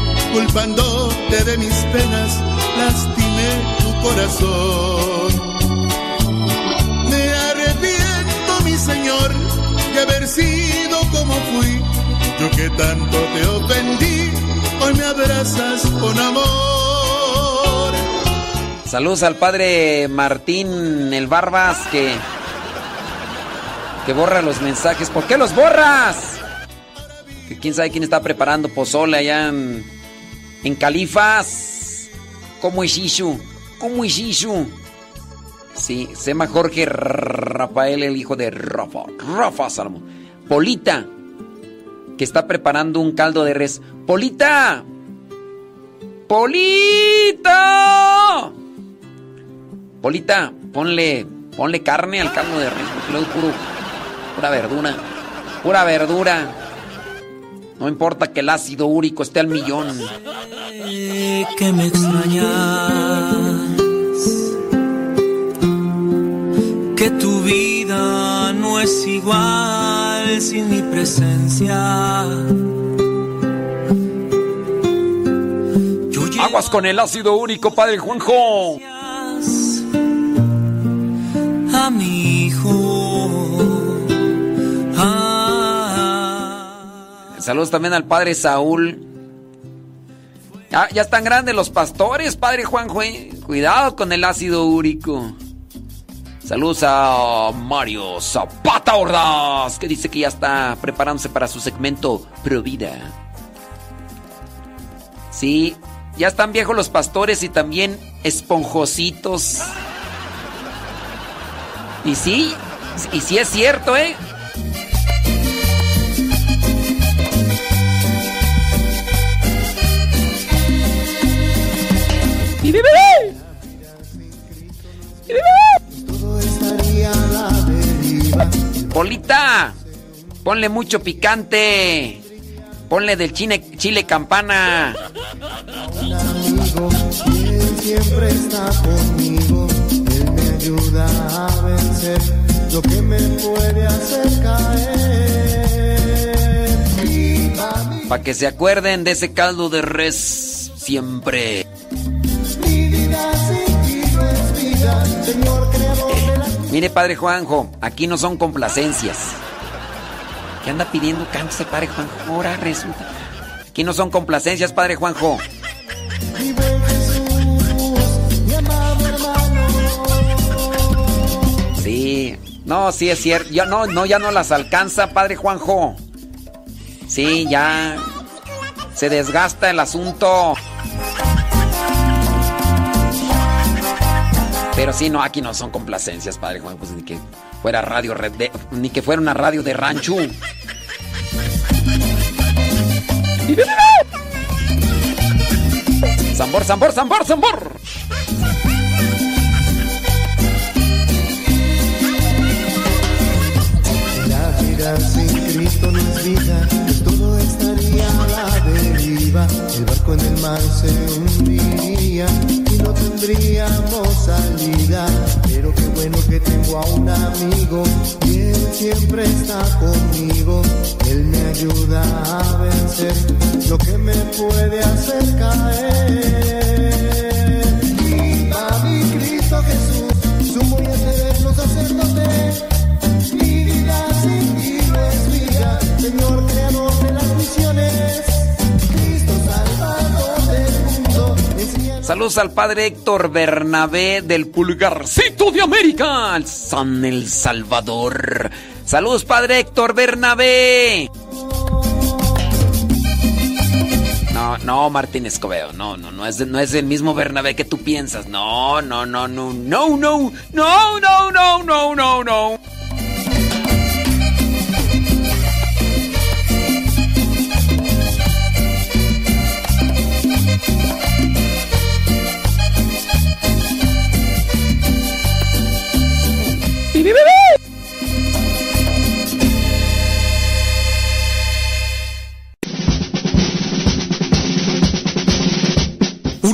culpándote de mis penas, lastimé tu corazón. Me arrepiento, mi Señor, de haber sido como fui, yo que tanto te ofendí, hoy me abrazas con amor. Saludos al padre Martín el Barbas que que borra los mensajes. ¿Por qué los borras? Que quién sabe quién está preparando pozole allá en, en Califas. ¿Cómo es Ishu? ¿Cómo es Ishu? Sí, se llama Jorge Rafael, el hijo de Rafa. Rafa Salomón. Polita. que está preparando un caldo de res. ¡Polita! ¡Polita! Polita, ponle, ponle carne al caldo de res, pura verdura. Pura verdura. No importa que el ácido úrico esté al millón. Que me extrañas. Que tu vida no es igual sin mi presencia. Aguas con el ácido úrico, padre Juanjo. A mi hijo. Saludos también al padre Saúl. Ah, ya están grandes los pastores, padre Juanjo. ¿eh? Cuidado con el ácido úrico. Saludos a Mario Zapata Ordaz, que dice que ya está preparándose para su segmento Provida. Sí, ya están viejos los pastores y también esponjositos. Y sí, y sí es cierto, ¿eh? ¡Y bebé! ¡Y Polita, ponle mucho picante. Ponle del chile, chile campana. Un amigo, él siempre está conmigo. Él me ayuda a vencer lo que me puede hacer caer. Mi, Para que se acuerden de ese caldo de res siempre. Mire, padre Juanjo, aquí no son complacencias. ¿Qué anda pidiendo cáncer, padre Juanjo? Ahora resulta. Aquí no son complacencias, padre Juanjo. Sí. No, sí es cierto. Ya no, no, ya no las alcanza, padre Juanjo. Sí, ya. Se desgasta el asunto. Pero sí, no, aquí no son complacencias, padre Juan, pues ni que fuera radio de- ni que fuera una radio de rancho. Zambor, zambor, zambor, zambor. La vida sin Cristo no es vida, pues todo estaría a la deriva. El barco en el mar se hundiría y no tendríamos salida. Pero qué bueno que tengo a un amigo y él siempre está conmigo. Él me ayuda a vencer lo que me puede hacer caer. Viva mi Cristo Jesús, Saludos al padre Héctor Bernabé del Pulgarcito de América, San El Salvador. Saludos, padre Héctor Bernabé. No, no, Martín Escobedo, no, no, no es, no es el mismo Bernabé que tú piensas. No, no, no, no, no, no, no, no, no, no, no, no.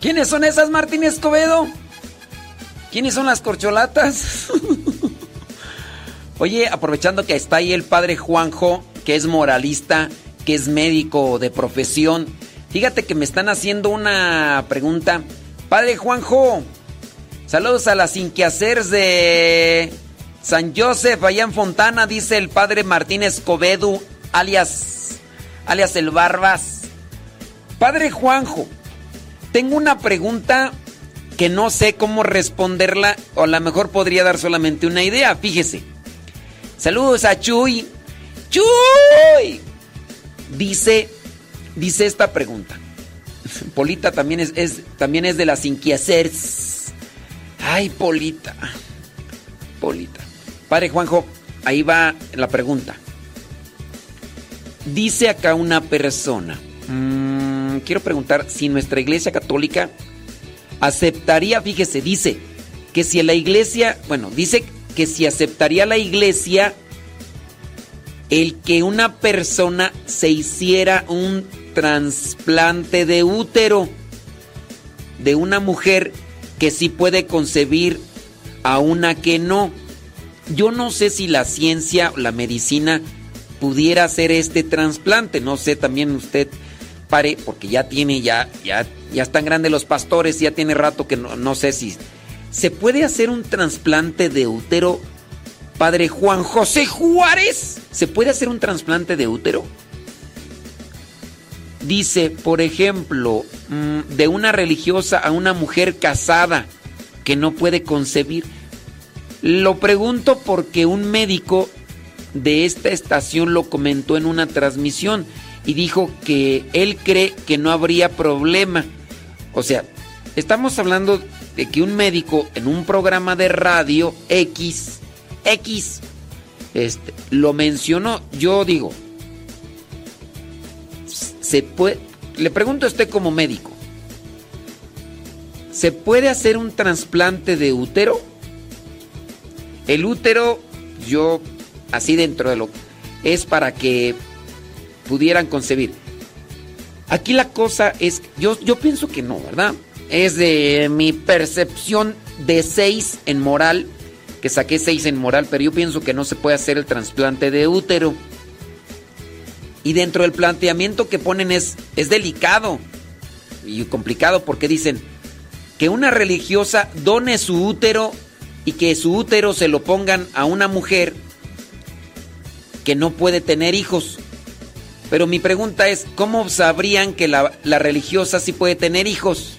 ¿Quiénes son esas, Martín Escobedo? ¿Quiénes son las corcholatas? [laughs] Oye, aprovechando que está ahí el padre Juanjo, que es moralista, que es médico de profesión, fíjate que me están haciendo una pregunta. Padre Juanjo, saludos a las inquehaceres de San Joseph, allá en Fontana, dice el padre Martín Escobedo. alias, alias el Barbas. Padre Juanjo, tengo una pregunta que no sé cómo responderla o a lo mejor podría dar solamente una idea, fíjese. Saludos a Chuy. Chuy. Dice, dice esta pregunta. Polita también es, es también es de las inquiacers. Ay, Polita. Polita. Padre Juanjo, ahí va la pregunta. Dice acá una persona. mm, quiero preguntar si nuestra iglesia católica aceptaría, fíjese, dice que si la iglesia, bueno, dice que si aceptaría la iglesia el que una persona se hiciera un trasplante de útero de una mujer que sí puede concebir a una que no. Yo no sé si la ciencia o la medicina pudiera hacer este trasplante. No sé también usted pare porque ya tiene ya ya ya están grandes los pastores, ya tiene rato que no, no sé si se puede hacer un trasplante de útero. Padre Juan José Juárez, ¿se puede hacer un trasplante de útero? Dice, por ejemplo, mm, de una religiosa a una mujer casada que no puede concebir. Lo pregunto porque un médico de esta estación lo comentó en una transmisión y dijo que él cree que no habría problema. O sea, estamos hablando de que un médico en un programa de radio X, X, este, lo mencionó. Yo digo, se puede, le pregunto a usted como médico, ¿se puede hacer un trasplante de útero? El útero, yo, así dentro de lo es para que pudieran concebir. Aquí la cosa es, yo, yo pienso que no, ¿verdad? Es de mi percepción de 6 en moral, que saqué 6 en moral, pero yo pienso que no se puede hacer el trasplante de útero. Y dentro del planteamiento que ponen es, es delicado y complicado porque dicen que una religiosa done su útero y que su útero se lo pongan a una mujer que no puede tener hijos. Pero mi pregunta es, ¿cómo sabrían que la, religiosa sí puede tener hijos?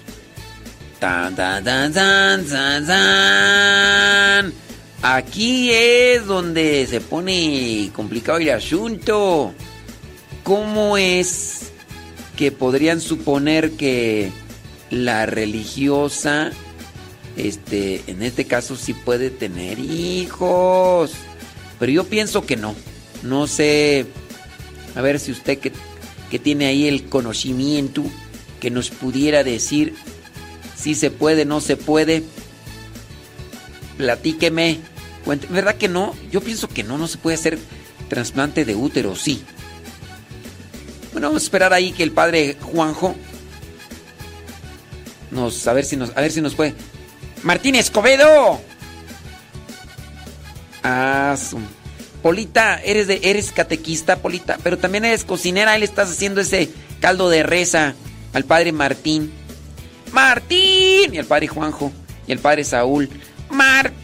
Tan, tan, tan, tan, tan. Aquí es donde se pone complicado el asunto. ¿Cómo es que podrían suponer que la religiosa, este, en este caso sí puede tener hijos? Pero yo pienso que no. No sé. A ver si usted que, que tiene ahí el conocimiento que nos pudiera decir si se puede, no se puede. Platíqueme. ¿Verdad que no? Yo pienso que no, no se puede hacer trasplante de útero, sí. Bueno, vamos a esperar ahí que el padre Juanjo nos a ver si nos a ver si nos puede. Martín Escobedo. Ah, su- Polita, eres de eres catequista, Polita, pero también eres cocinera, le estás haciendo ese caldo de reza al padre Martín. Martín y al padre Juanjo y al padre Saúl. Martín.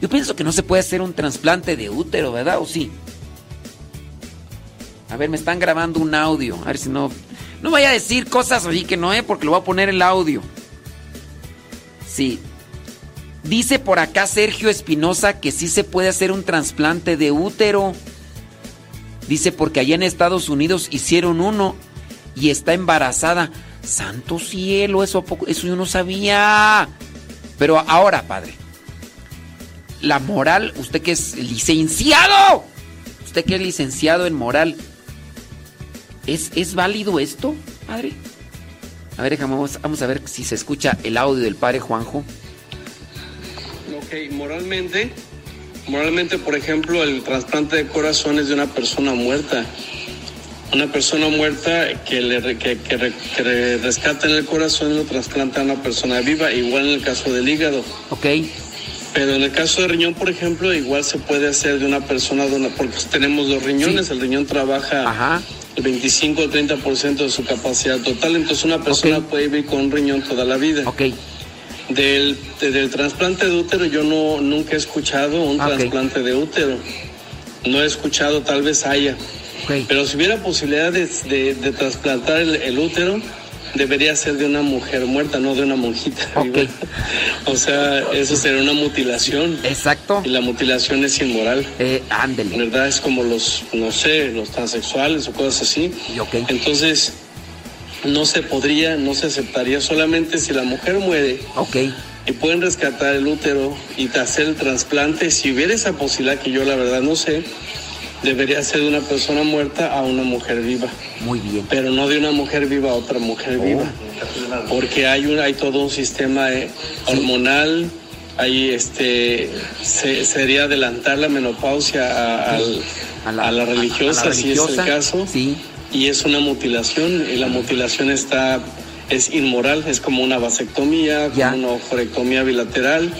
Yo pienso que no se puede hacer un trasplante de útero, ¿verdad? ¿O sí? A ver, me están grabando un audio. A ver si no. No vaya a decir cosas así que no, ¿eh? Porque lo voy a poner el audio. Sí. Dice por acá Sergio Espinosa que sí se puede hacer un trasplante de útero. Dice porque allá en Estados Unidos hicieron uno y está embarazada. Santo cielo, eso, eso yo no sabía. Pero ahora, padre. La moral, usted que es licenciado. Usted que es licenciado en moral. ¿Es, es válido esto, padre? A ver, vamos, vamos a ver si se escucha el audio del padre Juanjo. Ok, moralmente, moralmente, por ejemplo, el trasplante de corazón es de una persona muerta. Una persona muerta que le que, que que re- rescatan el corazón y lo trasplanta a una persona viva, igual en el caso del hígado. Ok. Pero en el caso del riñón, por ejemplo, igual se puede hacer de una persona, dona- porque tenemos dos riñones, el riñón trabaja el 25 o 30% de su capacidad total, entonces una persona puede vivir con un riñón toda la vida. Del, de- del trasplante de útero yo no nunca he escuchado un Ah, trasplante de útero. No he escuchado, tal vez haya. Pero si hubiera posibilidad de, de- de trasplantar el, el útero, debería ser de una mujer muerta, no de una monjita. [laughs] viva. O sea, eso sería una mutilación. Exacto. Y la mutilación es inmoral. Eh, ándele. ¿Verdad? Es como los, no sé, los transexuales o cosas así. Entonces, no se podría, no se aceptaría solamente si la mujer muere. Ok. Y pueden rescatar el útero y hacer el trasplante. Si hubiera esa posibilidad, que yo la verdad no sé, debería ser de una persona muerta a una mujer viva. Muy bien. Pero no de una mujer viva a otra mujer viva. Porque hay un, hay todo un sistema eh, hormonal, hay este se- sería adelantar la menopausia a, al- a la, religiosa, a la si es el religiosa, caso. Y es una mutilación, y la mutilación está es inmoral, es como una vasectomía, como una ojorectomía bilateral,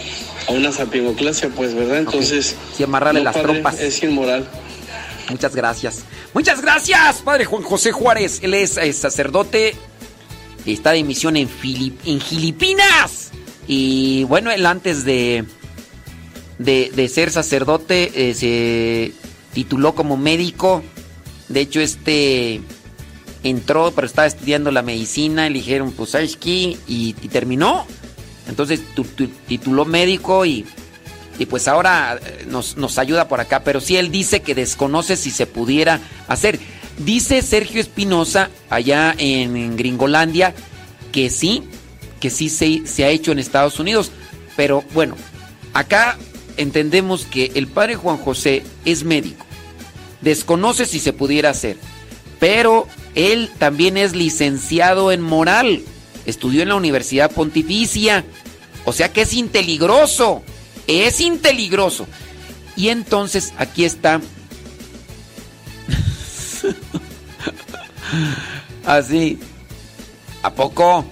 o una sapingoclasia, pues, ¿verdad? Entonces, Sí, amarrarle no, las padre, trompas. Es inmoral. Muchas gracias. Muchas gracias, Padre Juan José Juárez. Él es eh, sacerdote. Está de misión en, Filip- en Filipinas. Y bueno, él antes de, de, de ser sacerdote eh, se tituló como médico. De hecho, este entró, pero estaba estudiando la medicina. Y le dijeron, pues, ¿sabes? Y, terminó. Entonces tu- tu- tituló médico y, y pues ahora eh, nos, nos ayuda por acá. Pero sí, él dice que desconoce si se pudiera hacer. Dice Sergio Espinosa, allá en, en Gringolandia, que sí, que sí se, se ha hecho en Estados Unidos. Pero bueno, acá entendemos que el padre Juan José es médico. Desconoce si se pudiera hacer. Pero él también es licenciado en moral. Estudió en la Universidad Pontificia. O sea que es inteligroso. Es inteligroso. Y entonces aquí está. [laughs] Así. ¿A poco?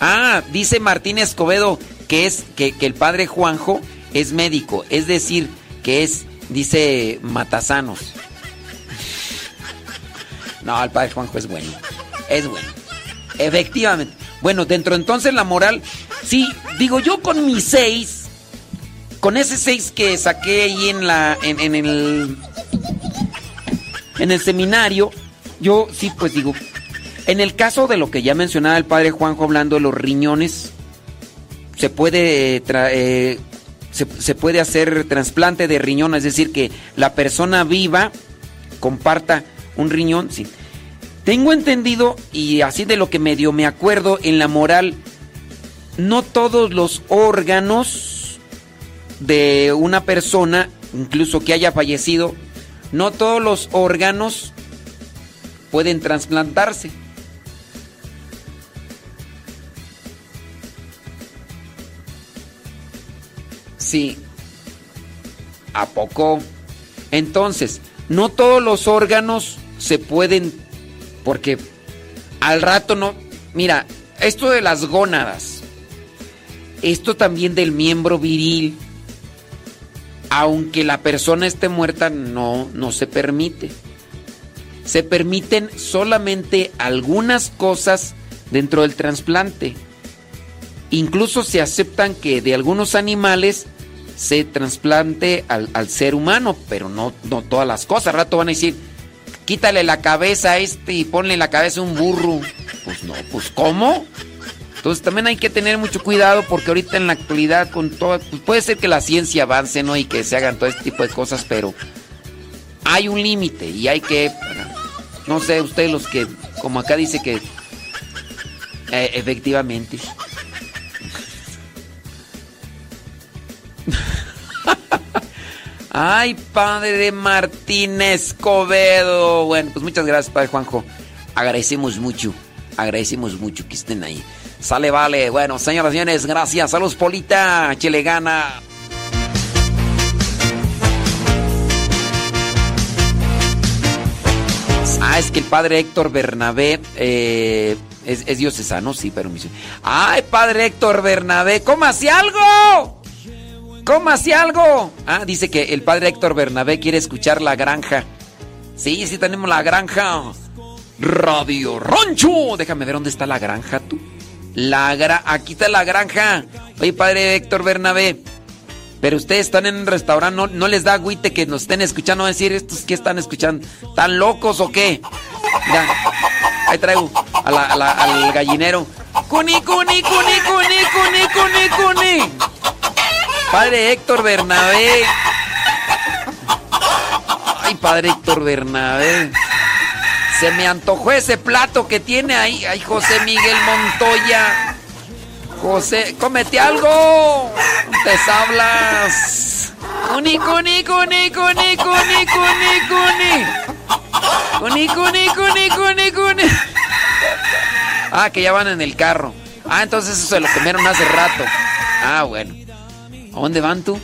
Ah, dice Martín Escobedo que es que, que el padre Juanjo es médico. Es decir, que es, dice Matasanos. No, el padre Juanjo es bueno. Es bueno. Efectivamente. Bueno, dentro entonces la moral. Sí, digo yo con mis seis. Con ese seis que saqué ahí en la. en, en el. En el seminario. Yo sí, pues digo. En el caso de lo que ya mencionaba el padre Juanjo hablando de los riñones. Se puede. tra- eh, se, puede hacer trasplante de riñón, es decir, que la persona viva comparta un riñón, sí. Tengo entendido, y así de lo que medio me acuerdo en la moral, no todos los órganos de una persona, incluso que haya fallecido, no todos los órganos pueden trasplantarse. Sí. ¿A poco? Entonces, no todos los órganos se pueden, porque al rato no... Mira, esto de las gónadas, esto también del miembro viril, aunque la persona esté muerta, no, no se permite. Se permiten solamente algunas cosas dentro del trasplante. Incluso se aceptan que de algunos animales se trasplante al, al ser humano, pero no, no todas las cosas. Al rato van a decir, quítale la cabeza a este y ponle la cabeza un burro. Pues no, pues ¿cómo? Entonces también hay que tener mucho cuidado porque ahorita en la actualidad con todo, pues puede ser que la ciencia avance, ¿no? Y que se hagan todo este tipo de cosas, pero hay un límite y hay que, no sé, ustedes los que, como acá dice que, eh, efectivamente. Ay, padre Martínez Escobedo. Bueno, pues muchas gracias, padre Juanjo. Agradecemos mucho, agradecemos mucho que estén ahí. Sale, vale. Bueno, señoras y señores, gracias. Saludos, Polita. Chile gana. Ah, es que el padre Héctor Bernabé eh, es, es diocesano, sí, pero ¡Ay, padre Héctor Bernabé! ¡Cómase algo! ¡Cómase algo! Ah, dice que el padre Héctor Bernabé quiere escuchar la granja. Sí, sí, tenemos la granja. Radio Roncho. Déjame ver dónde está la granja, tú. La gra Aquí está la granja. Oye, padre Héctor Bernabé. Pero ustedes están en un restaurante, no, les da agüite que nos estén escuchando, a decir estos que están escuchando, ¿tan locos o qué? Ya, ahí traigo al gallinero. Cuni, cuni, cuni, cuni, cuni, cuni, cuni. Padre Héctor Bernabé. Ay, padre Héctor Bernabé. Se me antojó ese plato que tiene ahí. Ay, José Miguel Montoya. José, cómete algo. Te hablas. Cuni, cuni, cuni, cuni, cuni, cuni, cuni. Cuni, cuni, cuni, cuni, cuni. Ah, que ya van en el carro. Ah, entonces eso se lo comieron hace rato. Ah, bueno. ¿A dónde van tú?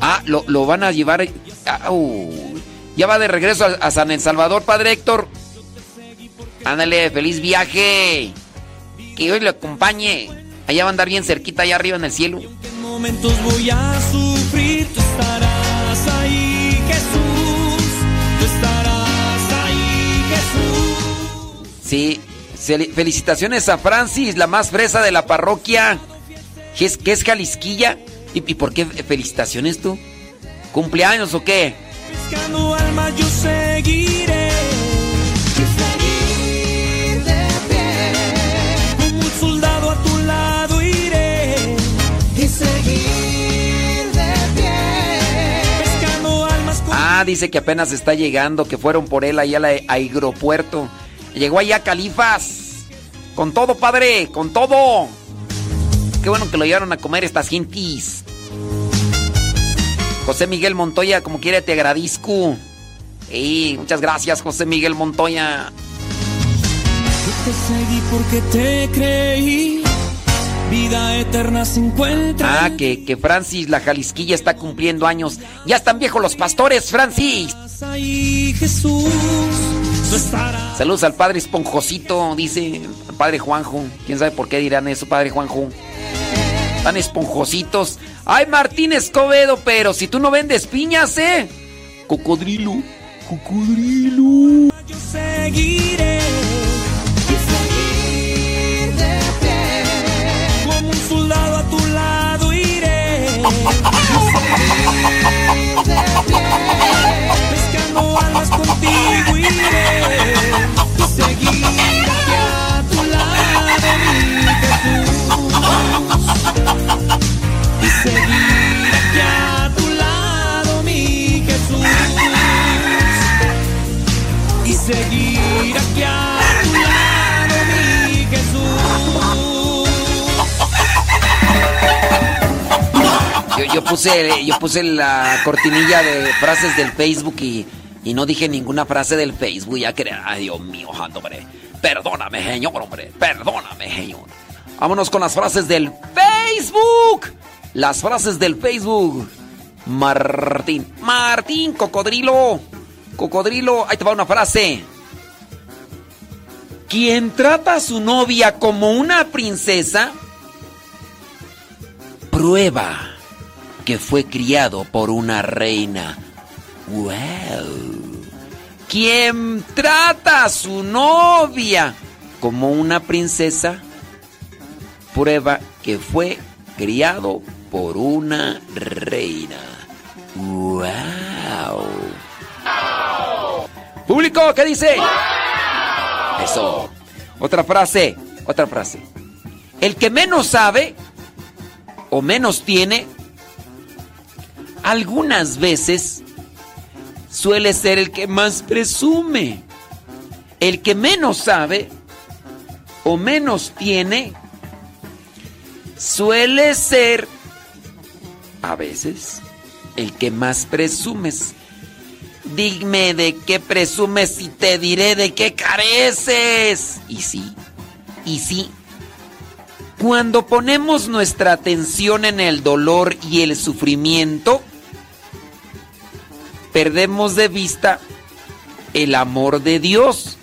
Ah, lo, lo van a llevar. ah, uh, ya va de regreso a, a San El Salvador, padre Héctor. Ándale, feliz viaje. Que hoy lo acompañe. Allá va a andar bien cerquita, allá arriba en el cielo. En momentos voy a sufrir, tú estarás ahí, Jesús. Tú estarás ahí, Jesús. Sí, fel- felicitaciones a Francis, la más fresa de la parroquia. ¿Qué es, qué es Jalisquilla? ¿Y, y por qué felicitaciones tú? ¿Cumpleaños o qué? Almas yo seguiré. seguir de pie Como un soldado a tu lado iré. y seguir de pie. Pescando almas con Ah, dice que apenas está llegando, que fueron por él ahí al aeropuerto. Llegó allá a Califas. Con todo, padre, con todo. Qué bueno que lo llevaron a comer estas gentis. José Miguel Montoya, como quiera, te agradezco. Ey, muchas gracias, José Miguel Montoya. Yo te seguí porque te creí. Vida eterna se encuentra. Ah, que, que Francis, la Jalisquilla, está cumpliendo años. Ya están viejos los pastores, Francis. ahí, Jesús. Saludos al padre Esponjosito, dice el padre Juanjo. ¿Quién sabe por qué dirán eso, padre Juanjo? Tan esponjositos. Ay, Martín Escobedo, pero si tú no vendes piñas, ¿eh? Cocodrilo, cocodrilo. Yo seguiré. Y seguir de pie. Como un soldado a tu lado iré. Seguir aquí a tu lado, mi Jesús. Yo, yo puse, yo puse la cortinilla de frases del Facebook y, y no dije ninguna frase del Facebook. Ya que, ay, Dios mío, hombre. Perdóname, señor, hombre. Perdóname, señor. Vámonos con las frases del Facebook. Las frases del Facebook. Martín. Martín, cocodrilo. Cocodrilo, ahí te va una frase. Quien trata a su novia como una princesa, prueba que fue criado por una reina. ¡Wow! Quien trata a su novia como una princesa, prueba que fue criado por una reina. ¡Wow! Público, ¿qué dice? Eso. Otra frase, otra frase. El que menos sabe o menos tiene, algunas veces suele ser el que más presume. El que menos sabe o menos tiene, suele ser a veces el que más presumes. Dime de qué presumes y te diré de qué careces. Y sí, y sí. Cuando ponemos nuestra atención en el dolor y el sufrimiento, perdemos de vista el amor de Dios.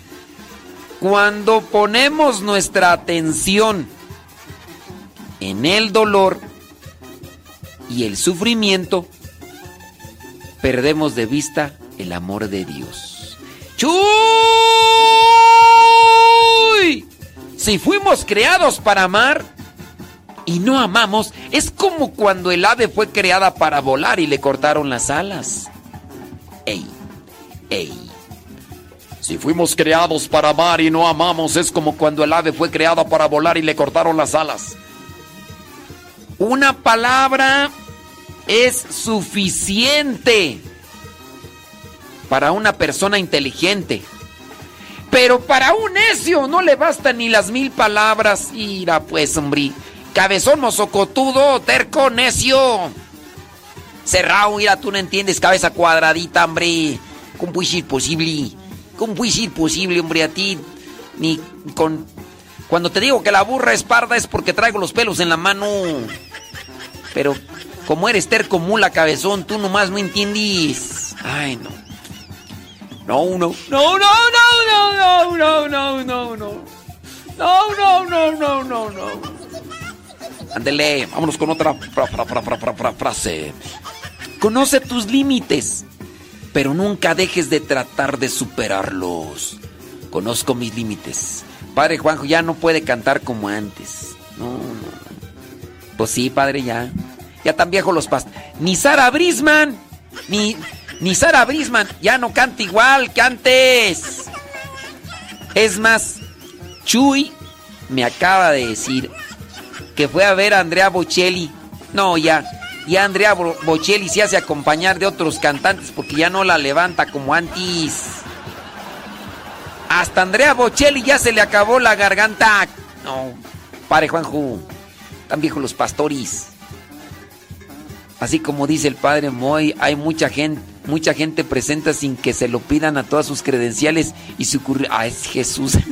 Cuando ponemos nuestra atención en el dolor y el sufrimiento, perdemos de vista el amor de Dios. ¡Chuy! Si fuimos creados para amar, y no amamos, es como cuando el ave fue creada para volar y le cortaron las alas. Ey, ey. Si fuimos creados para amar y no amamos, es como cuando el ave fue creada para volar y le cortaron las alas. Una palabra es suficiente para una persona inteligente. Pero para un necio no le bastan ni las mil palabras. Ira pues, hombre. Cabezón mozocotudo, terco, necio. Cerrado, mira, tú no entiendes, cabeza cuadradita, hombre. ¿Cómo puede ser posible? ¿Cómo puede ser posible, hombre, a ti? Ni con... Cuando te digo que la burra es parda es porque traigo los pelos en la mano. Pero como eres terco mula cabezón, tú nomás no entiendes. Ay, no. No, no. No, no, no, no, no, no, no, no. No, no, no, no, no, no. Ándele, vámonos con otra frase. Conoce tus límites, pero nunca dejes de tratar de superarlos. Conozco mis límites. Padre Juanjo ya no puede cantar como antes. No, no. Pues sí, padre, ya. Ya tan viejos los pas. Ni Sara Brisman, ni, ni Sara Brisman, ya no canta igual que antes. Es más, Chuy me acaba de decir que fue a ver a Andrea Bocelli. No, ya. Ya Andrea Bocelli se hace acompañar de otros cantantes porque ya no la levanta como antes. Hasta Andrea Bocelli ya se le acabó la garganta. No, pare Juanjo. Tan viejos los pastores. Así como dice el padre Moy, hay mucha gente, mucha gente presenta sin que se lo pidan a todas sus credenciales y su Ah, es Jesús. [laughs]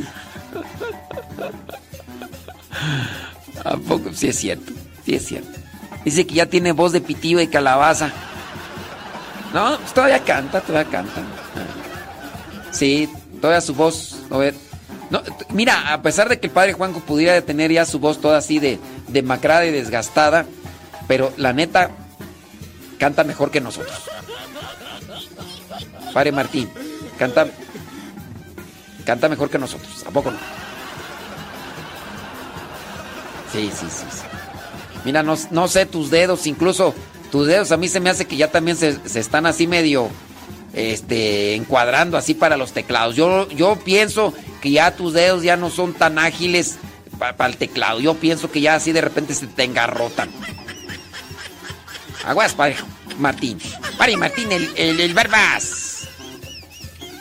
¿A poco? Sí es cierto, sí es cierto. Dice que ya tiene voz de pitillo y calabaza. No, pues todavía canta, todavía canta. Sí, todavía su voz. No, mira, a pesar de que el padre Juanco pudiera tener ya su voz toda así de demacrada y desgastada, pero la neta canta mejor que nosotros. Padre Martín, canta canta mejor que nosotros, ¿a poco no? Sí, sí, sí. sí. Mira, no, no, sé tus dedos, incluso tus dedos a mí se me hace que ya también se, se están así medio este, encuadrando así para los teclados. Yo, yo pienso que ya tus dedos ya no son tan ágiles para el teclado. Yo pienso que ya así de repente se te engarrotan. Aguas, padre Martín. Padre Martín, el, el, el barbas.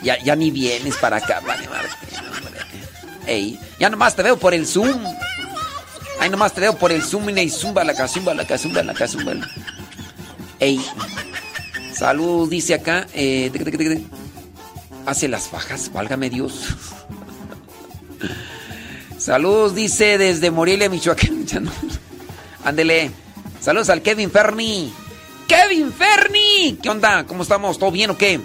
Ya, ya ni vienes para acá, padre Martín. Ey, ya nomás te veo por el Zoom. Ay, nomás te veo por el Zoom y zumba la casumba, la casumba, la casumba. Ey. Salud, dice acá. Eh, hace las fajas, válgame Dios. Saludos, dice desde Morelia, Michoacán. [laughs] Ándele. Saludos al Kevin Ferni. ¡Kevin Ferni! ¿Qué onda? ¿Cómo estamos? ¿Todo bien o qué?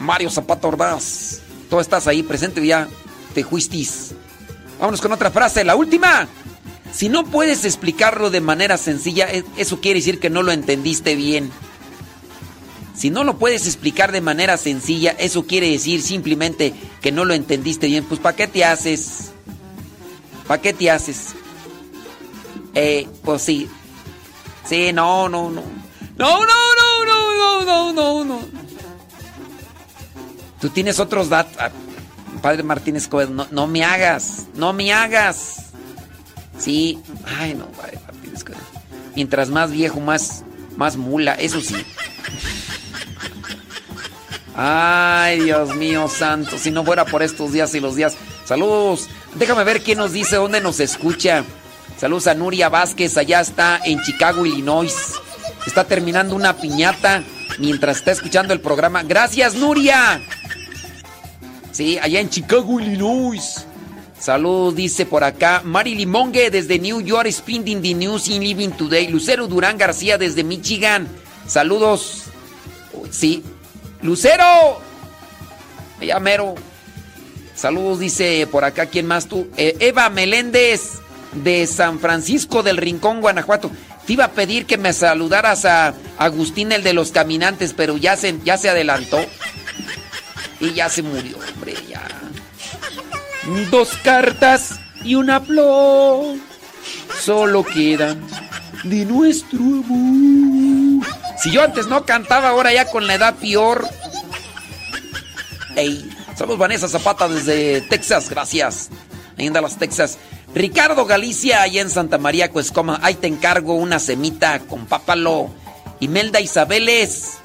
Mario Zapato Ordaz. ¿Tú estás ahí presente ya? Te juistis. Vámonos con otra frase, la última. Si no puedes explicarlo de manera sencilla, e, eso quiere decir que no lo entendiste bien. Si no lo puedes explicar de manera sencilla, eso quiere decir simplemente que no lo entendiste bien. Pues ¿para qué te haces? ¿Para qué te haces? Eh, pues sí. Sí, no, no, no. No, no, no, no, no, no, no, no. Tú tienes otros datos. Ah, Padre Martínez Coelho, no, no me hagas, no me hagas. Sí. Ay, no, Martínez Coelho. Mientras más viejo, más, más mula, eso sí. Ay, Dios mío santo, si no fuera por estos días y los días. Saludos. Déjame ver quién nos dice dónde nos escucha. Saludos a Nuria Vázquez, allá está en Chicago, Illinois. Está terminando una piñata mientras está escuchando el programa. Gracias, Nuria. Sí, allá en Chicago, Illinois. Saludos, dice por acá. Mari Limongue desde New York, Spinding the News in Living Today. Lucero Durán García desde Michigan. Saludos. Sí, Lucero. Ya mero. Saludos, dice por acá, ¿quién más tú? Eh, Eva Meléndez de San Francisco del Rincón, Guanajuato. Te iba a pedir que me saludaras a Agustín, el de los caminantes, pero ya se, ya se adelantó. Y ya se murió, hombre, ya. Dos cartas y una flor solo queda de nuestro amor. Si yo antes no cantaba, ahora ya con la edad peor. Ey, saludos Vanessa Zapata desde Texas, gracias. Ahí en Dallas, Texas. Ricardo Galicia, allá en Santa María, Cuescoma. Ahí te encargo una semita con pápalo. Imelda Isabeles.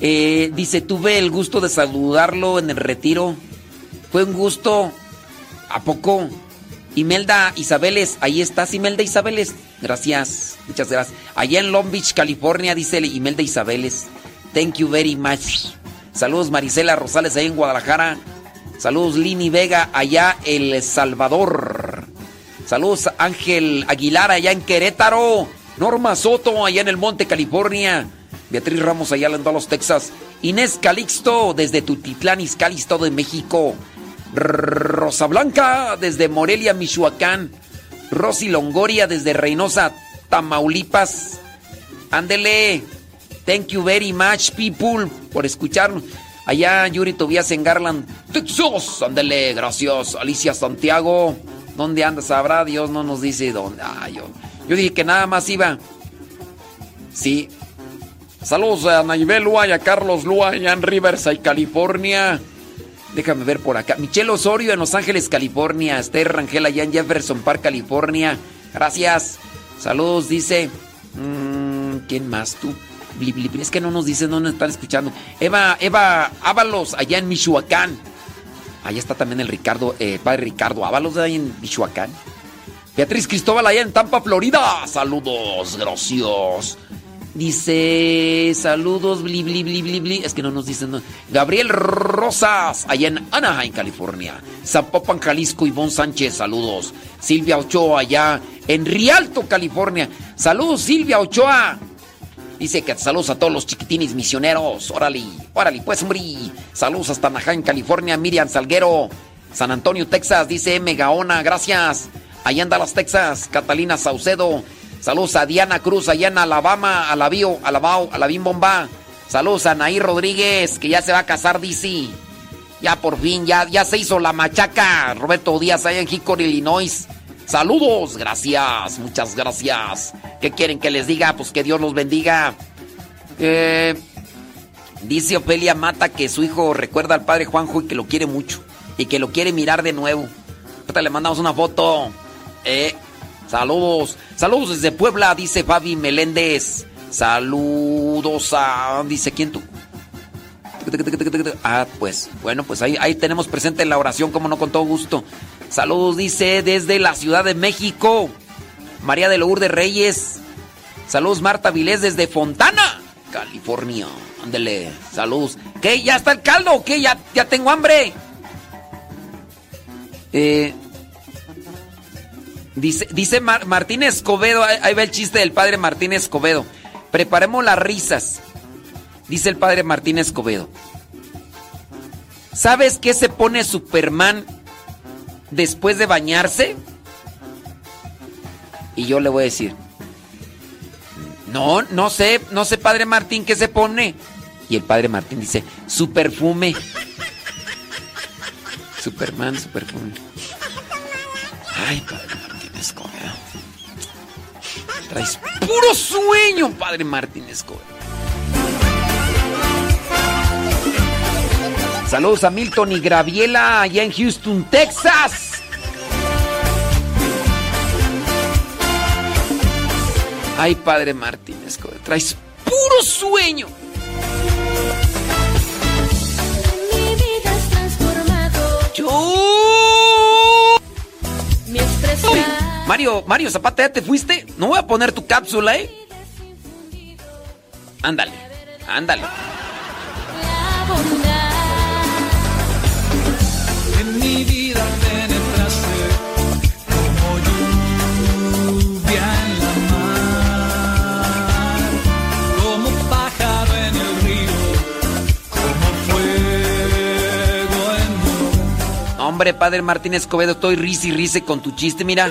Eh, dice, tuve el gusto de saludarlo en el retiro. Fue un gusto. ¿A poco? Imelda Isabeles, ahí estás, Imelda Isabeles. Gracias, muchas gracias. Allá en Long Beach, California, dice Imelda Isabeles. Thank you very much. Saludos Marisela Rosales, ahí en Guadalajara. Saludos Lini Vega, allá El Salvador. Saludos Ángel Aguilar, allá en Querétaro. Norma Soto, allá en el Monte, California. Beatriz Ramos, allá en Dallas, Texas. Inés Calixto, desde Tutitlán, Izcalli, Estado de México. Rosa Blanca, desde Morelia, Michoacán. Rosy Longoria, desde Reynosa, Tamaulipas. Ándele. Thank you very much, people, por escucharnos. Allá Yuri Tobias en Garland, Texas. Ándele, gracias. Alicia Santiago. ¿Dónde anda? Sabrá Dios, no nos dice dónde. Ah, yo, yo dije que nada más iba. Sí. Saludos a Naibel Lua y a Carlos Lua allá en Riverside, California. Déjame ver por acá. Michelle Osorio en Los Ángeles, California. Esther Rangel allá en Jefferson Park, California. Gracias. Saludos, dice. Mmm, ¿Quién más tú? Es que no nos dicen, no nos están escuchando. Eva, Eva Ábalos, allá en Michoacán. Allá está también el Ricardo, eh, padre Ricardo Ábalos, ahí en Michoacán. Beatriz Cristóbal, allá en Tampa, Florida. Saludos, gracias. Dice, saludos, bli, bli, bli, bli, bli. Es que no nos dicen. Gabriel Rosas, allá en Anaheim, California. Zapopan, Jalisco, Ivonne Sánchez, saludos. Silvia Ochoa, allá en Rialto, California. Saludos, Silvia Ochoa. Dice que saludos a todos los chiquitines misioneros. Órale, órale, pues, hombre. Saludos hasta Anaheim, California. Miriam Salguero. San Antonio, Texas. Dice M. Gaona, gracias. Allá en Dallas, Texas. Catalina Saucedo. Saludos a Diana Cruz allá en Alabama, Alabío, Alabao, Alabín Bomba. Saludos a Nair Rodríguez, que ya se va a casar, dice. Ya por fin, ya, ya se hizo la machaca. Roberto Díaz allá en Hickory, Illinois. Saludos, gracias, muchas gracias. ¿Qué quieren que les diga? Pues que Dios los bendiga. Eh, dice Ofelia Mata que su hijo recuerda al padre Juanjo y que lo quiere mucho. Y que lo quiere mirar de nuevo. Ahorita le mandamos una foto. Eh, Saludos. Saludos desde Puebla, dice Fabi Meléndez. Saludos a. Dice quién tú. Ah, pues, bueno, pues ahí, ahí tenemos presente la oración, como no, con todo gusto. Saludos, dice, desde la Ciudad de México. María de Lourdes Reyes. Saludos, Marta Vilés, desde Fontana, California. Ándele, saludos. ¿Qué? ¿Ya está el caldo? ¿O qué? ¿Ya, ya tengo hambre? Eh, Dice, dice Martín Escobedo, ahí, va el chiste del padre Martín Escobedo. Preparemos las risas. Dice el padre Martín Escobedo. ¿Sabes qué se pone Superman después de bañarse? Y yo le voy a decir, no, no sé, no sé, padre Martín, ¿qué se pone? Y el padre Martín dice, su perfume. Superman, su perfume. Ay, padre. Traes puro sueño, padre Martín Escobedo. Saludos a Milton y Graviela allá en Houston, Texas. Ay, padre Martín Escobedo, traes puro sueño. Mi vida es transformado. Yo. Mi expresión. Mario, Mario Zapata, ¿ya te fuiste? No voy a poner tu cápsula, ¿eh? Ándale, ándale. En mi vida Hombre, padre Martín Escobedo, estoy risa y risa con tu chiste, mira.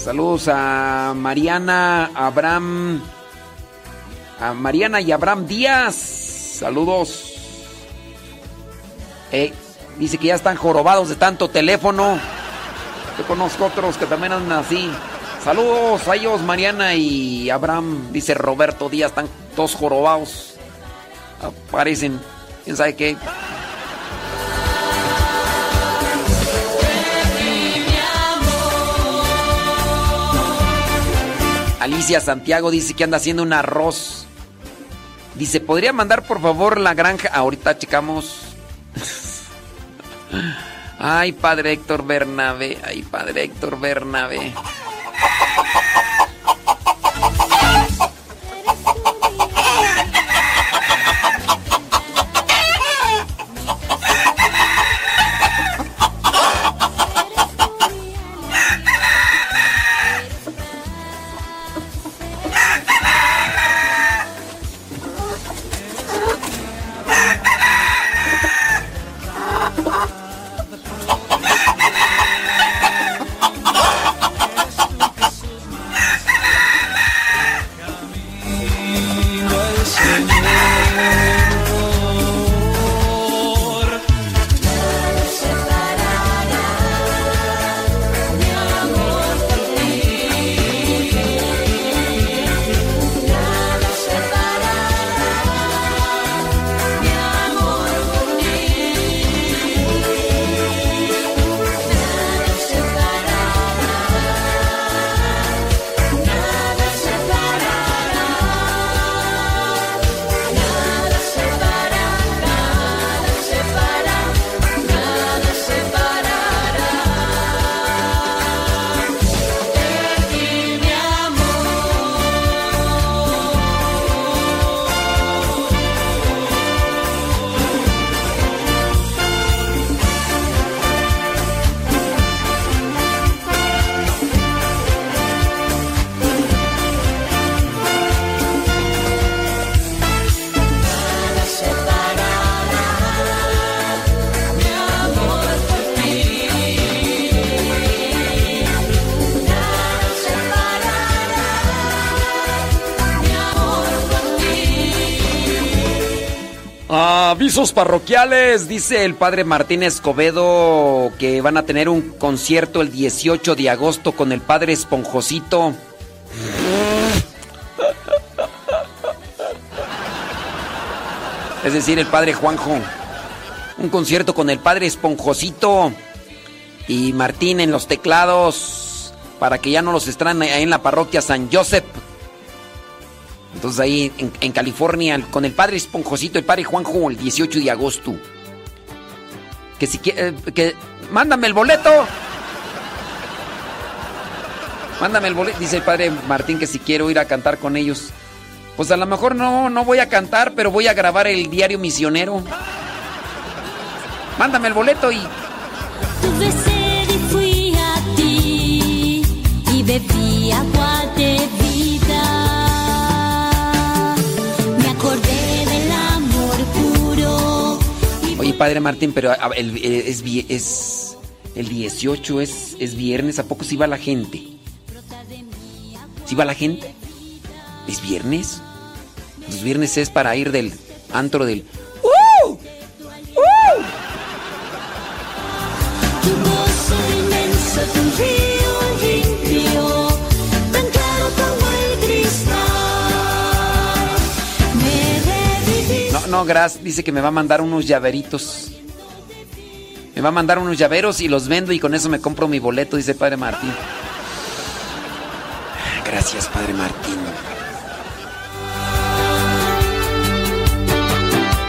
Saludos a Mariana, Abraham, a Mariana y Abraham Díaz. Saludos. Eh, dice que ya están jorobados de tanto teléfono. Yo conozco otros que también andan así. Saludos a ellos, Mariana y Abraham. Dice Roberto Díaz, están todos jorobados. Aparecen, quién sabe qué. Alicia Santiago dice que anda haciendo un arroz. Dice, ¿podría mandar por favor la granja? Ahorita checamos. [laughs] Ay, padre Héctor Bernabé. Ay, padre Héctor Bernabé. Parroquiales, dice el padre Martín Escobedo que van a tener un concierto el 18 de agosto con el padre Esponjosito. Es decir, el padre Juanjo. Un concierto con el padre Esponjosito y Martín en los teclados para que ya no los extrañen en la parroquia San Joseph. Entonces ahí en, California con el padre Esponjosito, el padre Juanjo, el 18 de agosto. Que si que, que mándame el boleto. Mándame el boleto, dice el padre Martín que si quiero ir a cantar con ellos. Pues a lo mejor no, no voy a cantar, pero voy a grabar el diario misionero. Mándame el boleto y. Tuve sed y fui a ti y bebí agua de vida. Padre Martín, pero a- el, eh, es, es el 18 es, es viernes, ¿a poco sí va la gente? ¿Sí va la gente? ¿Es viernes? Los viernes es para ir del antro del... ¡Uh! ¡Uh! No, Gras dice que me va a mandar unos llaveritos. Me va a mandar unos llaveros y los vendo y con eso me compro mi boleto, dice Padre Martín. Gracias, Padre Martín.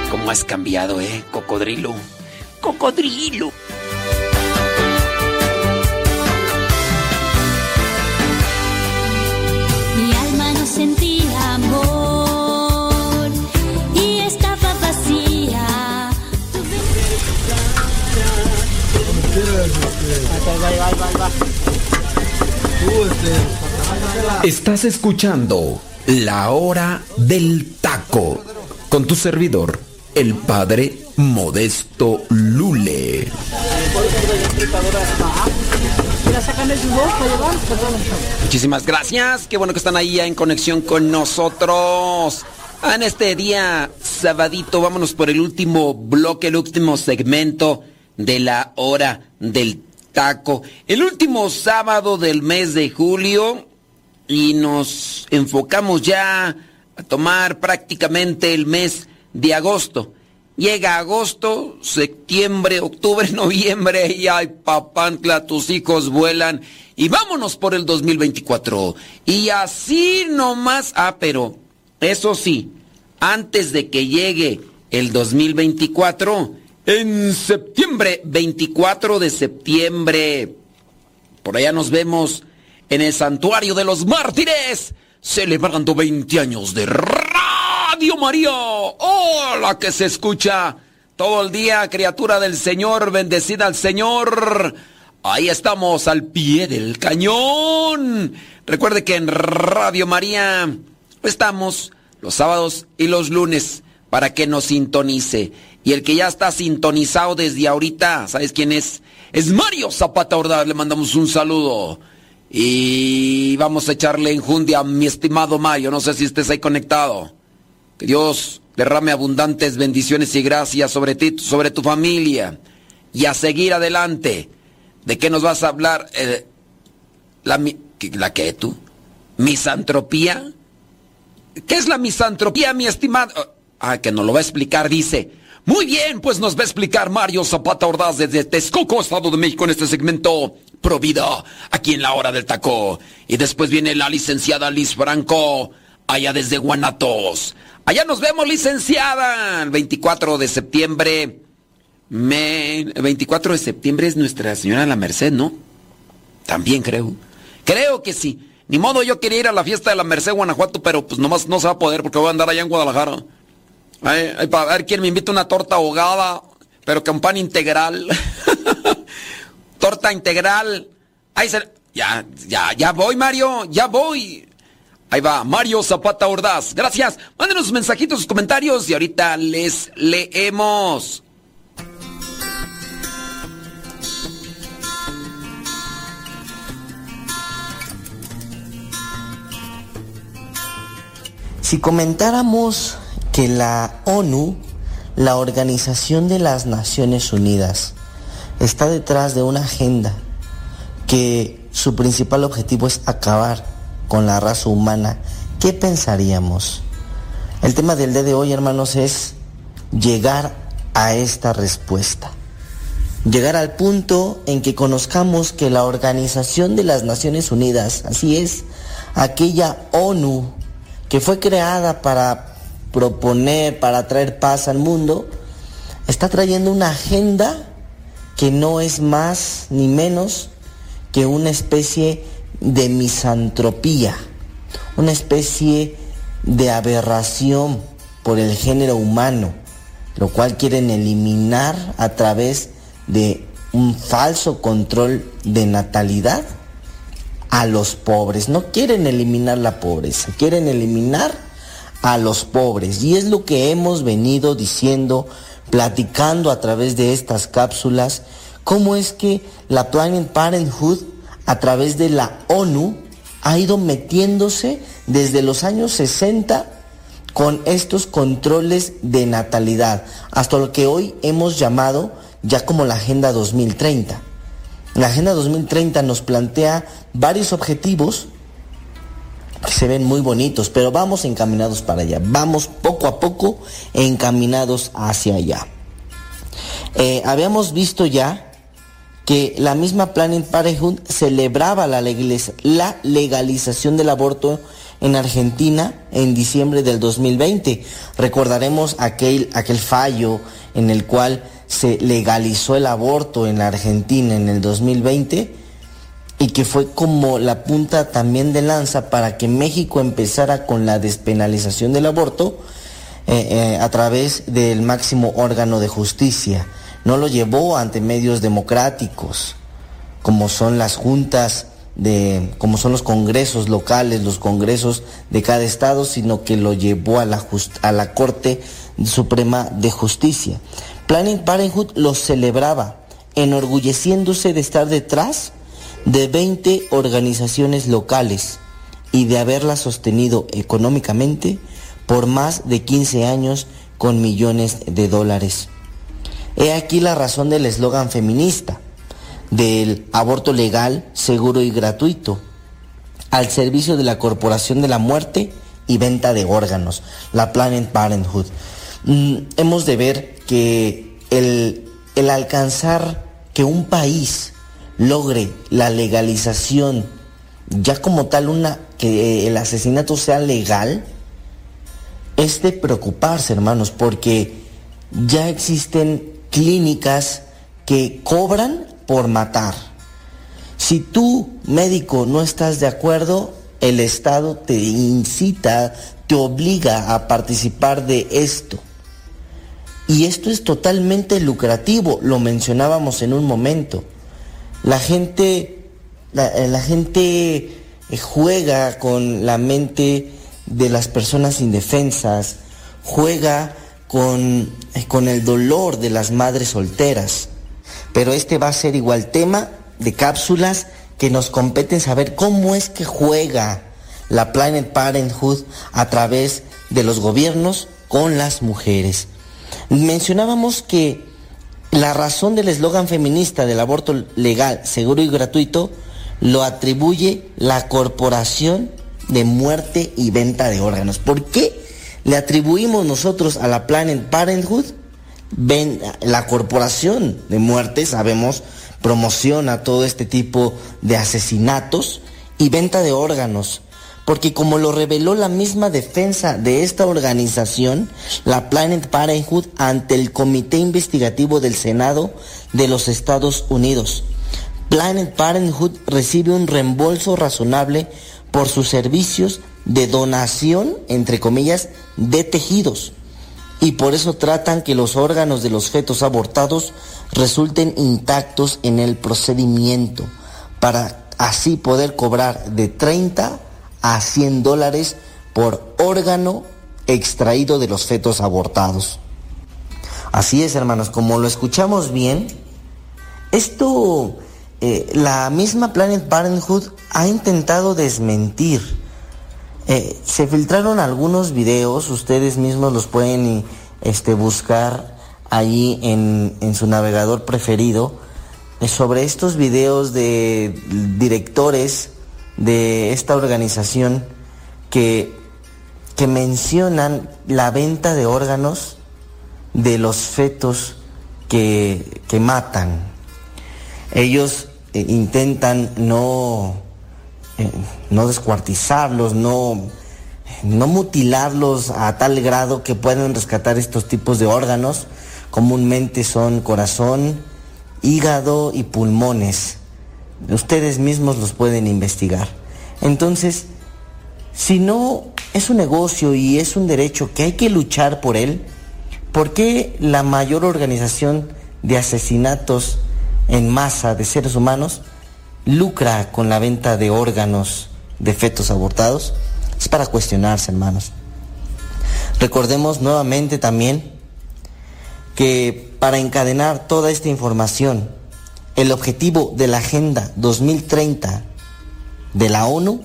¿Cómo has cambiado, eh, cocodrilo? Cocodrilo. Estás escuchando La Hora del Taco con tu servidor, el padre Modesto Lule. Muchísimas gracias. Qué bueno que están ahí en conexión con nosotros. Ah, En este día sabadito, vámonos por el último bloque, el último segmento de la hora del taco. El último sábado del mes de julio y nos enfocamos ya a tomar prácticamente el mes de agosto. Llega agosto, septiembre, octubre, [laughs] noviembre y ay papantla, tus hijos vuelan y vámonos por el 2024. Y así nomás, ah, pero eso sí, antes de que llegue el 2024, en septiembre, 24 de septiembre, por allá nos vemos en el Santuario de los Mártires, celebrando 20 años de Radio María. ¡Hola que se escucha! Todo el día, criatura del Señor, bendecida al Señor. Ahí estamos al pie del cañón. Recuerde que en Radio María estamos los sábados y los lunes para que nos sintonice. Y el que ya está sintonizado desde ahorita, ¿sabes quién es? Es Mario Zapata Ordaz, le mandamos un saludo. Y vamos a echarle enjundia a mi estimado Mario, no sé si estés ahí conectado. Que Dios derrame abundantes bendiciones y gracias sobre ti, sobre tu familia. Y a seguir adelante. ¿De qué nos vas a hablar? Eh, la, mi- ¿qué- ¿La qué tú? ¿Misantropía? ¿Qué es la misantropía, mi estimado? Ah, que nos lo va a explicar, dice. Muy bien, pues nos va a explicar Mario Zapata Ordaz desde Texcoco, Estado de México, en este segmento Provida, aquí en la hora del taco. Y después viene la licenciada Liz Franco, allá desde Guanatos. Allá nos vemos, licenciada, el 24 de septiembre. Me... El 24 de septiembre es Nuestra Señora la Merced, ¿no? También creo. Creo que sí. Ni modo, yo quería ir a la fiesta de la Merced, Guanajuato, pero pues nomás no se va a poder porque voy a andar allá en Guadalajara. Ay, para ver quién me invita una torta ahogada, pero con pan integral. [laughs] torta integral. Ahí se... Ya, ya, ya voy, Mario, ya voy. Ahí va, Mario Zapata Ordaz. Gracias. Mándenos sus mensajitos, sus comentarios y ahorita les leemos. Si comentáramos que la ONU, la Organización de las Naciones Unidas, está detrás de una agenda que su principal objetivo es acabar con la raza humana, ¿qué pensaríamos? El tema del día de hoy, hermanos, es llegar a esta respuesta. Llegar al punto en que conozcamos que la Organización de las Naciones Unidas, así es, aquella ONU que fue creada para proponer, para traer paz al mundo, está trayendo una agenda que no es más ni menos que una especie de misantropía, una especie de aberración por el género humano, lo cual quieren eliminar a través de un falso control de natalidad a los pobres. No quieren eliminar la pobreza, quieren eliminar a los pobres. Y es lo que hemos venido diciendo, platicando a través de estas cápsulas, cómo es que la Planned Parenthood, a través de la ONU, ha ido metiéndose desde los años 60 con estos controles de natalidad, hasta lo que hoy hemos llamado ya como la Agenda 2030. La Agenda 2030 nos plantea varios objetivos se ven muy bonitos, pero vamos encaminados para allá, vamos poco a poco encaminados hacia allá. Eh, habíamos visto ya que la misma Planned Parenthood celebraba la legalización del aborto en Argentina en diciembre del 2020. Recordaremos aquel, aquel fallo en el cual se legalizó el aborto en la Argentina en el 2020 y que fue como la punta también de lanza para que México empezara con la despenalización del aborto eh, eh, a través del máximo órgano de justicia. No lo llevó ante medios democráticos, como son las juntas de, como son los congresos locales, los congresos de cada estado, sino que lo llevó a la, a la Corte Suprema de Justicia. Planned Parenthood lo celebraba, enorgulleciéndose de estar detrás de 20 organizaciones locales y de haberla sostenido económicamente por más de 15 años con millones de dólares. He aquí la razón del eslogan feminista, del aborto legal, seguro y gratuito, al servicio de la Corporación de la Muerte y Venta de Órganos, la Planned Parenthood. Mm, hemos de ver que el, el alcanzar que un país logre la legalización, ya como tal una, que el asesinato sea legal, es de preocuparse, hermanos, porque ya existen clínicas que cobran por matar. Si tú, médico, no estás de acuerdo, el Estado te incita, te obliga a participar de esto. Y esto es totalmente lucrativo, lo mencionábamos en un momento. La gente, la, la gente juega con la mente de las personas indefensas, juega con, con el dolor de las madres solteras. Pero este va a ser igual tema de cápsulas que nos competen saber cómo es que juega la Planet Parenthood a través de los gobiernos con las mujeres. Mencionábamos que la razón del eslogan feminista del aborto legal, seguro y gratuito lo atribuye la Corporación de Muerte y Venta de Órganos. ¿Por qué le atribuimos nosotros a la Planet Parenthood? la Corporación de Muerte, sabemos, promociona todo este tipo de asesinatos y venta de órganos. Porque como lo reveló la misma defensa de esta organización, la Planet Parenthood, ante el Comité Investigativo del Senado de los Estados Unidos, Planet Parenthood recibe un reembolso razonable por sus servicios de donación, entre comillas, de tejidos. Y por eso tratan que los órganos de los fetos abortados resulten intactos en el procedimiento, para así poder cobrar de 30 a 100 dólares por órgano extraído de los fetos abortados. Así es, hermanos, como lo escuchamos bien, esto eh, la misma Planet Parenthood ha intentado desmentir. Eh, se filtraron algunos videos, ustedes mismos los pueden este, buscar allí en, su navegador preferido, eh, sobre estos videos de directores de esta organización que, que mencionan la venta de órganos de los fetos que, que matan. Ellos eh, intentan no, eh, no descuartizarlos, no, no mutilarlos a tal grado que puedan rescatar estos tipos de órganos. Comúnmente son corazón, hígado y pulmones. Ustedes mismos los pueden investigar. Entonces, si no es un negocio y es un derecho que hay que luchar por él, ¿por qué la mayor organización de asesinatos en masa de seres humanos lucra con la venta de órganos de fetos abortados? Es para cuestionarse, hermanos. Recordemos nuevamente también que para encadenar toda esta información, el objetivo de la Agenda 2030 de la ONU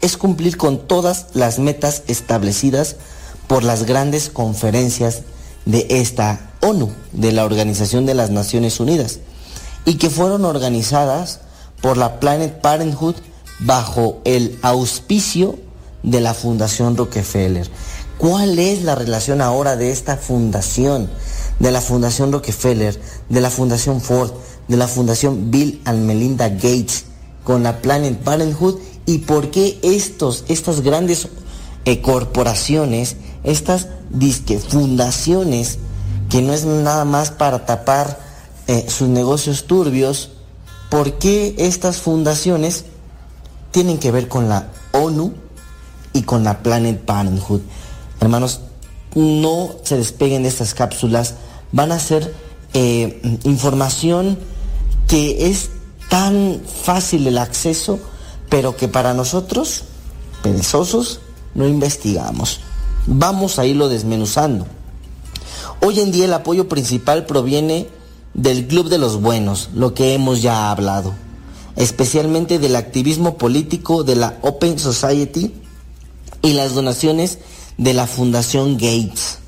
es cumplir con todas las metas establecidas por las grandes conferencias de esta ONU, de la Organización de las Naciones Unidas y que fueron organizadas por la Planet Parenthood bajo el auspicio de la Fundación Rockefeller. ¿Cuál es la relación ahora de esta fundación, de la Fundación Rockefeller, de la Fundación Ford, de la Fundación Bill and Melinda Gates con la Planet Parenthood y por qué estos, estas grandes eh, corporaciones, estas disque fundaciones, que no es nada más para tapar eh, sus negocios turbios, ¿por qué estas fundaciones tienen que ver con la ONU y con la Planet Parenthood? Hermanos, no se despeguen de estas cápsulas, van a ser eh, información que es tan fácil el acceso, pero que para nosotros, perezosos, no investigamos. Vamos a irlo desmenuzando. Hoy en día el apoyo principal proviene del Club de los Buenos, lo que hemos ya hablado, especialmente del activismo político de la Open Society y las donaciones de la Fundación Gates.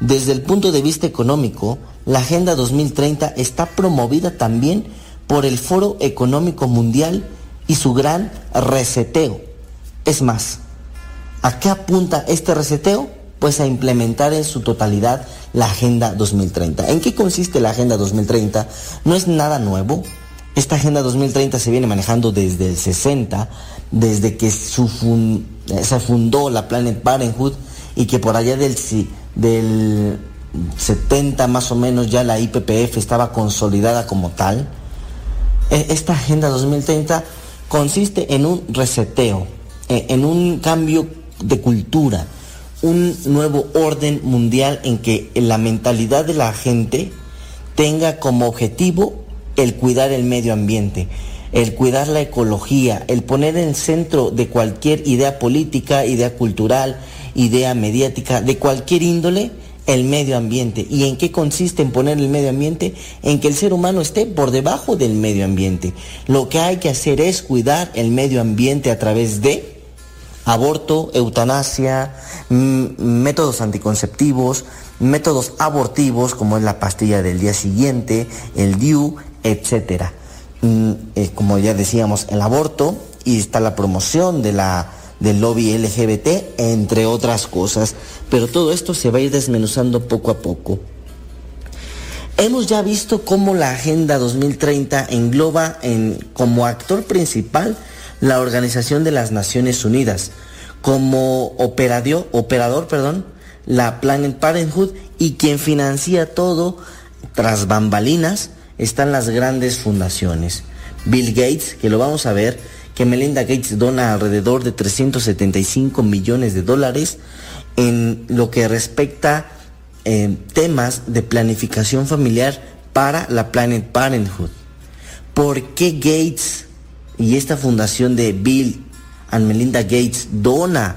Desde el punto de vista económico, la Agenda 2030 está promovida también por el Foro Económico Mundial y su gran reseteo. Es más, ¿a qué apunta este reseteo? Pues a implementar en su totalidad la Agenda 2030. ¿En qué consiste la Agenda 2030? No es nada nuevo. Esta Agenda 2030 se viene manejando desde el 60, desde que se fundó la Planet Parenthood y que por allá del, del 70 más o menos ya la IPPF estaba consolidada como tal. E, esta Agenda 2030 consiste en un reseteo, e, en un cambio de cultura, un nuevo orden mundial en que la mentalidad de la gente tenga como objetivo el cuidar el medio ambiente, el cuidar la ecología, el poner en el centro de cualquier idea política, idea cultural, idea mediática, de cualquier índole, el medio ambiente. ¿Y en qué consiste en poner el medio ambiente? En que el ser humano esté por debajo del medio ambiente. Lo que hay que hacer es cuidar el medio ambiente a través de aborto, eutanasia, métodos anticonceptivos, métodos abortivos como es la pastilla del día siguiente, el DIU, etc. Mm, eh, como ya decíamos, el aborto y está la promoción de la del lobby LGBT, entre otras cosas. Pero todo esto se va a ir desmenuzando poco a poco. Hemos ya visto cómo la Agenda 2030 engloba en, como actor principal la Organización de las Naciones Unidas, como operador, operador perdón, la Planet Parenthood y quien financia todo tras bambalinas están las grandes fundaciones. Bill Gates, que lo vamos a ver, que Melinda Gates dona alrededor de 375 millones de dólares en lo que respecta eh, temas de planificación familiar para la Planet Parenthood. ¿Por qué Gates y esta fundación de Bill and Melinda Gates dona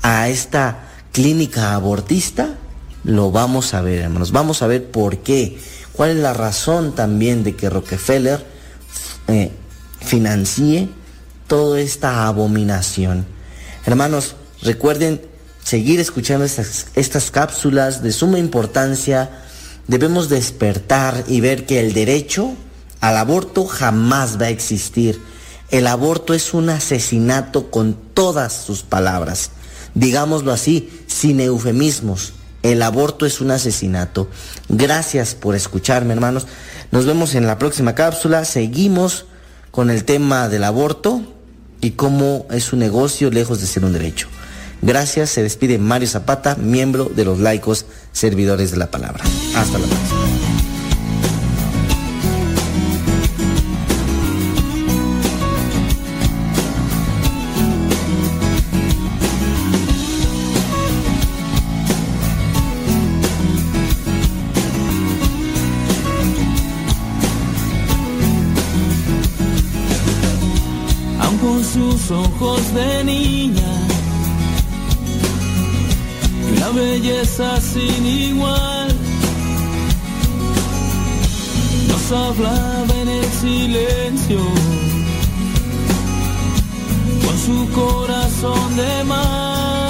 a esta clínica abortista? Lo vamos a ver, hermanos. Vamos a ver por qué. ¿Cuál es la razón también de que Rockefeller eh, financie toda esta abominación. Hermanos, recuerden seguir escuchando estas, estas cápsulas de suma importancia. Debemos despertar y ver que el derecho al aborto jamás va a existir. El aborto es un asesinato con todas sus palabras. Digámoslo así, sin eufemismos. El aborto es un asesinato. Gracias por escucharme, hermanos. Nos vemos en la próxima cápsula. Seguimos con el tema del aborto y cómo es un negocio lejos de ser un derecho. Gracias, se despide Mario Zapata, miembro de los laicos servidores de la palabra. Hasta la próxima. Belleza sin igual. Nos hablaba en el silencio con su corazón de mar.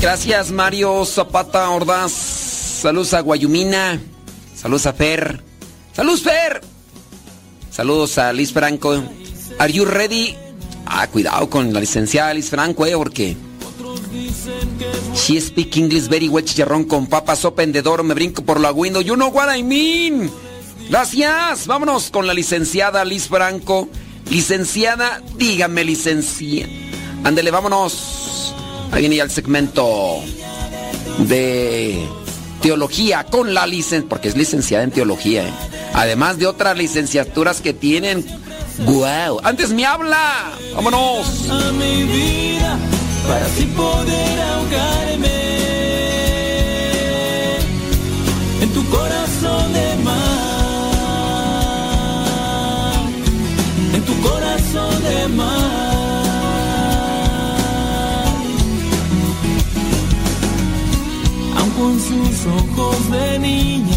Gracias Mario Zapata Ordaz. Saludos a Guayumina. Saludos a Fer. Saludos Fer. Saludos a Liz Franco. Are you ready? Ah, cuidado con la licenciada Liz Franco, eh, porque. She speak English very well, chicharrón con papas, open the me brinco por la window. You know what I mean. Gracias. Vámonos con la licenciada Liz Franco. Licenciada, dígame, licenciada. Ándele, vámonos. Ahí viene ya el segmento de teología con la licencia, porque es licenciada en teología, ¿eh? además de otras licenciaturas que tienen. ¡Guau! Antes me habla. Vámonos. A mi vida para así poder ahogarme en tu corazón de mar, en tu corazón de mar. con sus ojos de niña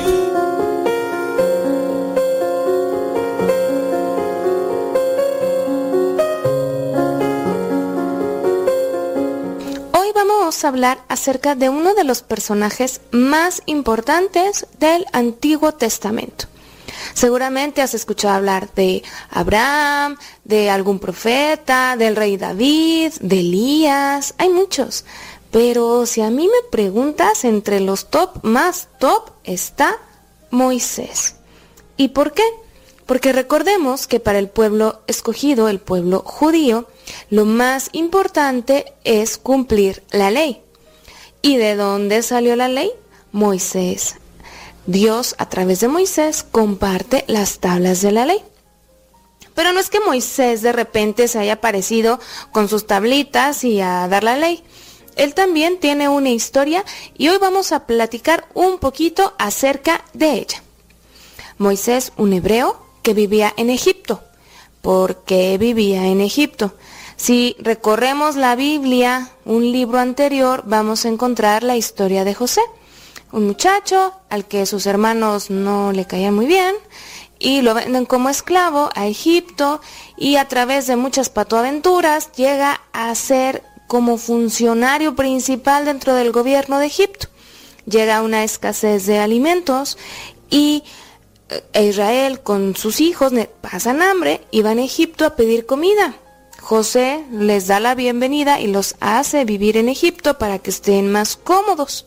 Vamos a hablar acerca de uno de los personajes más importantes del Antiguo Testamento. Seguramente has escuchado hablar de Abraham, de algún profeta, del rey David, de Elías, hay muchos. Pero si a mí me preguntas, entre los top más top está Moisés. ¿Y por qué? Porque recordemos que para el pueblo escogido, el pueblo judío, lo más importante es cumplir la ley. ¿Y de dónde salió la ley? Moisés. Dios a través de Moisés comparte las tablas de la ley. Pero no es que Moisés de repente se haya aparecido con sus tablitas y a dar la ley. Él también tiene una historia y hoy vamos a platicar un poquito acerca de ella. Moisés, un hebreo que vivía en Egipto. ¿Por qué vivía en Egipto? Si recorremos la Biblia, un libro anterior, vamos a encontrar la historia de José, un muchacho al que sus hermanos no le caían muy bien y lo venden como esclavo a Egipto y a través de muchas patoaventuras llega a ser como funcionario principal dentro del gobierno de Egipto. Llega una escasez de alimentos y eh, Israel con sus hijos pasan hambre y van a Egipto a pedir comida. José les da la bienvenida y los hace vivir en Egipto para que estén más cómodos.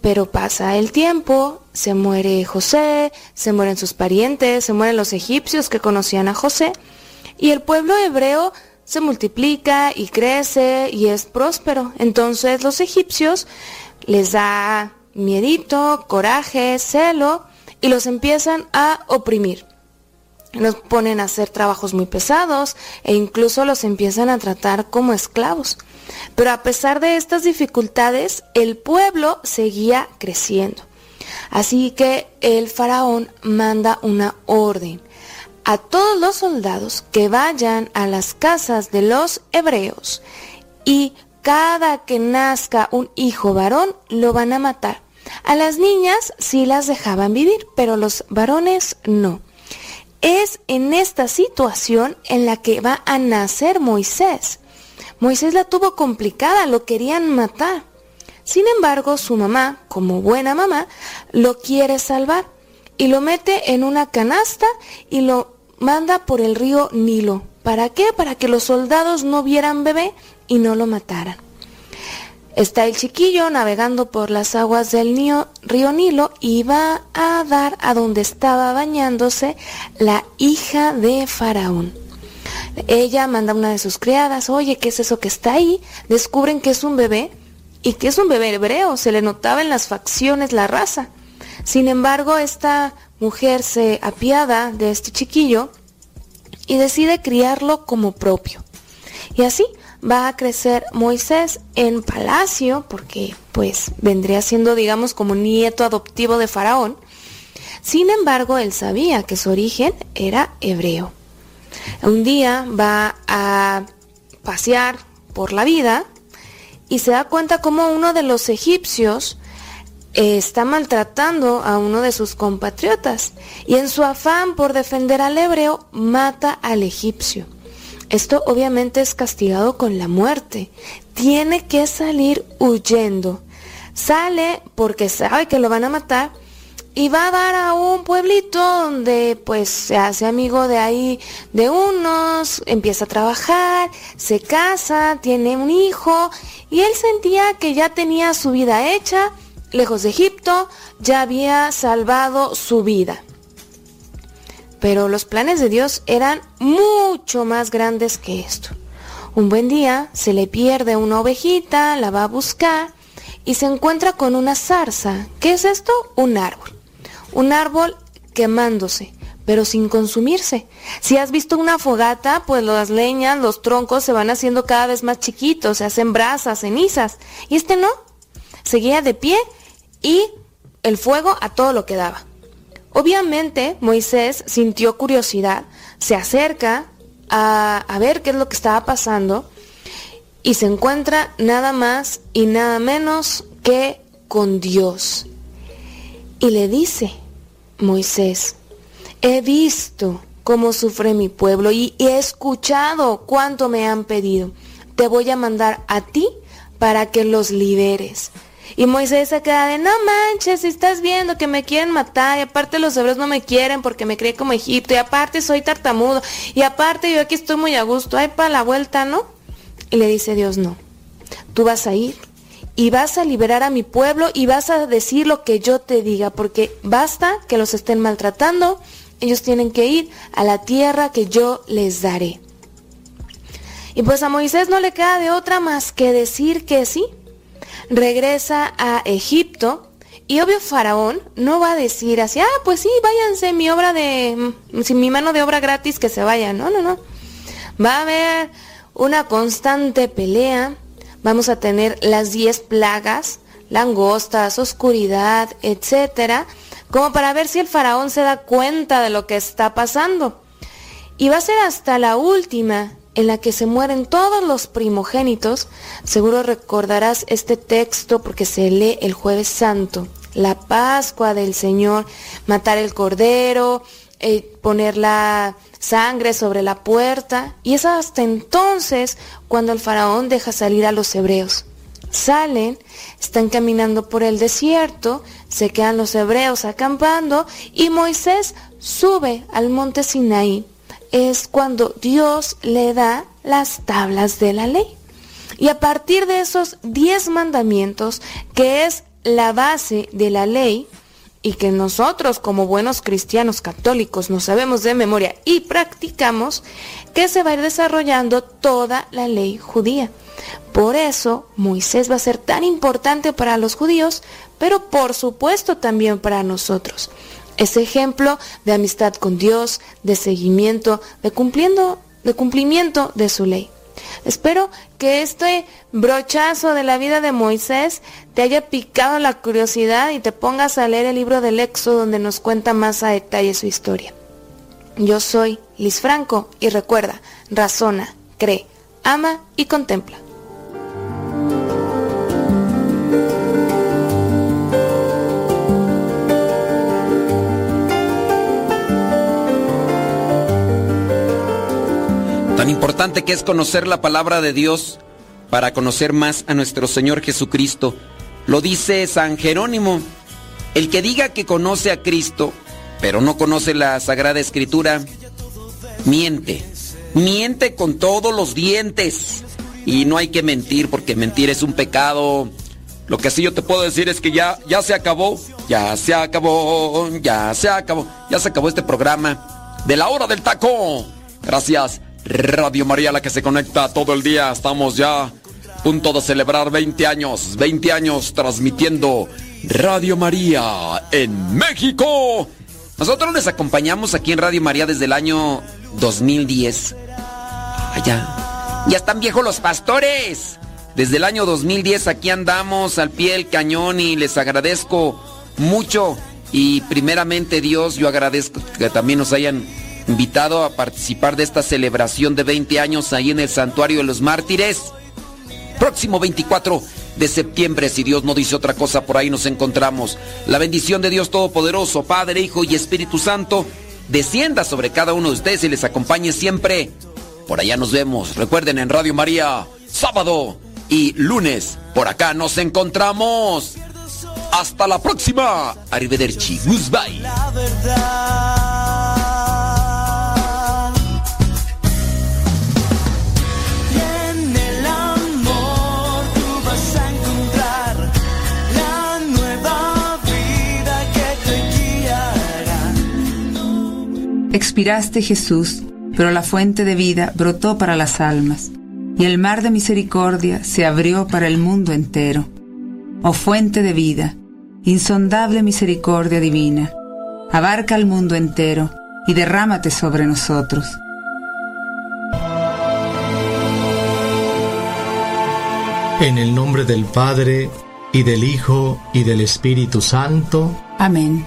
Pero pasa el tiempo, se muere José, se mueren sus parientes, se mueren los egipcios que conocían a José, y el pueblo hebreo se multiplica y crece y es próspero. Entonces los egipcios les da miedito, coraje, celo, y los empiezan a oprimir. Los ponen a hacer trabajos muy pesados e incluso los empiezan a tratar como esclavos. Pero a pesar de estas dificultades, el pueblo seguía creciendo. Así que el faraón manda una orden a todos los soldados que vayan a las casas de los hebreos y cada que nazca un hijo varón lo van a matar. A las niñas sí las dejaban vivir, pero los varones no. Es en esta situación en la que va a nacer Moisés. Moisés la tuvo complicada, lo querían matar. Sin embargo, su mamá, como buena mamá, lo quiere salvar y lo mete en una canasta y lo manda por el río Nilo. ¿Para qué? Para que los soldados no vieran bebé y no lo mataran. Está el chiquillo navegando por las aguas del río Nilo y va a dar a donde estaba bañándose la hija de Faraón. Ella manda a una de sus criadas, oye, ¿qué es eso que está ahí? Descubren que es un bebé y que es un bebé hebreo, se le notaba en las facciones la raza. Sin embargo, esta mujer se apiada de este chiquillo y decide criarlo como propio. Y así va a crecer Moisés en palacio, porque pues vendría siendo, digamos, como nieto adoptivo de Faraón. Sin embargo, él sabía que su origen era hebreo. Un día va a pasear por la vida y se da cuenta como uno de los egipcios eh, está maltratando a uno de sus compatriotas y en su afán por defender al hebreo mata al egipcio. Esto obviamente es castigado con la muerte. Tiene que salir huyendo. Sale porque sabe que lo van a matar y va a dar a un pueblito donde pues se hace amigo de ahí de unos, empieza a trabajar, se casa, tiene un hijo y él sentía que ya tenía su vida hecha, lejos de Egipto, ya había salvado su vida. Pero los planes de Dios eran mucho más grandes que esto. Un buen día se le pierde una ovejita, la va a buscar y se encuentra con una zarza. ¿Qué es esto? Un árbol. Un árbol quemándose. pero sin consumirse. Si has visto una fogata, pues las leñas, los troncos se van haciendo cada vez más chiquitos, se hacen brasas, cenizas. Y este no, seguía de pie y el fuego a todo lo que daba. Obviamente Moisés sintió curiosidad, se acerca a, a, ver qué es lo que estaba pasando y se encuentra nada más y nada menos que con Dios. Y le dice, Moisés, he visto cómo sufre mi pueblo y he escuchado cuánto me han pedido. Te voy a mandar a ti para que los liberes. Y Moisés se queda de, no manches, si estás viendo que me quieren matar, y aparte los hebreos no me quieren porque me crié como Egipto, y aparte soy tartamudo, y aparte yo aquí estoy muy a gusto, hay para la vuelta, ¿no? Y le dice Dios, no, tú vas a ir y vas a liberar a mi pueblo y vas a decir lo que yo te diga, porque basta que los estén maltratando, ellos tienen que ir a la tierra que yo les daré. Y pues a Moisés no le queda de otra más que decir que sí. Regresa a Egipto y obvio Faraón no va a decir así, ah, pues sí, váyanse mi obra de, sin mi mano de obra gratis que se vayan. No, no, no. Va a haber una constante pelea. Vamos a tener las 10 plagas, langostas, oscuridad, etcétera, como para ver si el faraón se da cuenta de lo que está pasando. Y va a ser hasta la última en la que se mueren todos los primogénitos. Seguro recordarás este texto porque se lee el jueves santo. La Pascua del Señor, matar el cordero, eh, poner la sangre sobre la puerta. Y es hasta entonces cuando el faraón deja salir a los hebreos. Salen, están caminando por el desierto, se quedan los hebreos acampando y Moisés sube al monte Sinaí es cuando Dios le da las tablas de la ley. Y a partir de esos diez mandamientos, que es la base de la ley, y que nosotros como buenos cristianos católicos nos sabemos de memoria y practicamos, que se va a ir desarrollando toda la ley judía. Por eso Moisés va a ser tan importante para los judíos, pero por supuesto también para nosotros. Es ejemplo de amistad con Dios, de seguimiento, de, cumpliendo, de cumplimiento de su ley. Espero que este brochazo de la vida de Moisés te haya picado la curiosidad y te pongas a leer el libro del Éxodo donde nos cuenta más a detalle su historia. Yo soy Liz Franco y recuerda, razona, cree, ama y contempla. Tan importante que es conocer la palabra de Dios para conocer más a nuestro Señor Jesucristo. Lo dice San Jerónimo. El que diga que conoce a Cristo, pero no conoce la Sagrada Escritura, miente. Miente con todos los dientes. Y no hay que mentir porque mentir es un pecado. Lo que sí yo te puedo decir es que ya, ya se acabó, ya se acabó, ya se acabó, ya se acabó este programa de la hora del taco. Gracias. Radio María, la que se conecta todo el día. Estamos ya a punto de celebrar 20 años, 20 años transmitiendo Radio María en México. Nosotros les acompañamos aquí en Radio María desde el año 2010. Allá. Ya están viejos los pastores. Desde el año 2010 aquí andamos al pie del cañón y les agradezco mucho. Y primeramente Dios, yo agradezco que también nos hayan invitado a participar de esta celebración de 20 años ahí en el Santuario de los Mártires. Próximo 24 de septiembre, si Dios no dice otra cosa, por ahí nos encontramos. La bendición de Dios Todopoderoso, Padre, Hijo y Espíritu Santo, descienda sobre cada uno de ustedes y les acompañe siempre. Por allá nos vemos. Recuerden en Radio María, sábado y lunes. Por acá nos encontramos. Hasta la próxima. Arrivederci. Goodbye. Expiraste Jesús, pero la fuente de vida brotó para las almas, y el mar de misericordia se abrió para el mundo entero. Oh fuente de vida, insondable misericordia divina, abarca el mundo entero, y derrámate sobre nosotros. En el nombre del Padre, y del Hijo, y del Espíritu Santo. Amén.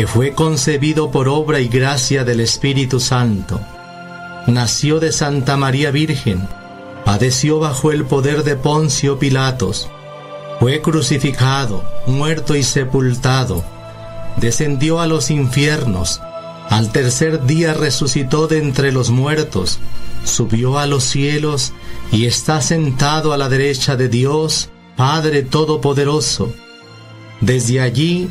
que fue concebido por obra y gracia del Espíritu Santo. Nació de Santa María Virgen, padeció bajo el poder de Poncio Pilatos, fue crucificado, muerto y sepultado, descendió a los infiernos, al tercer día resucitó de entre los muertos, subió a los cielos y está sentado a la derecha de Dios, Padre Todopoderoso, desde allí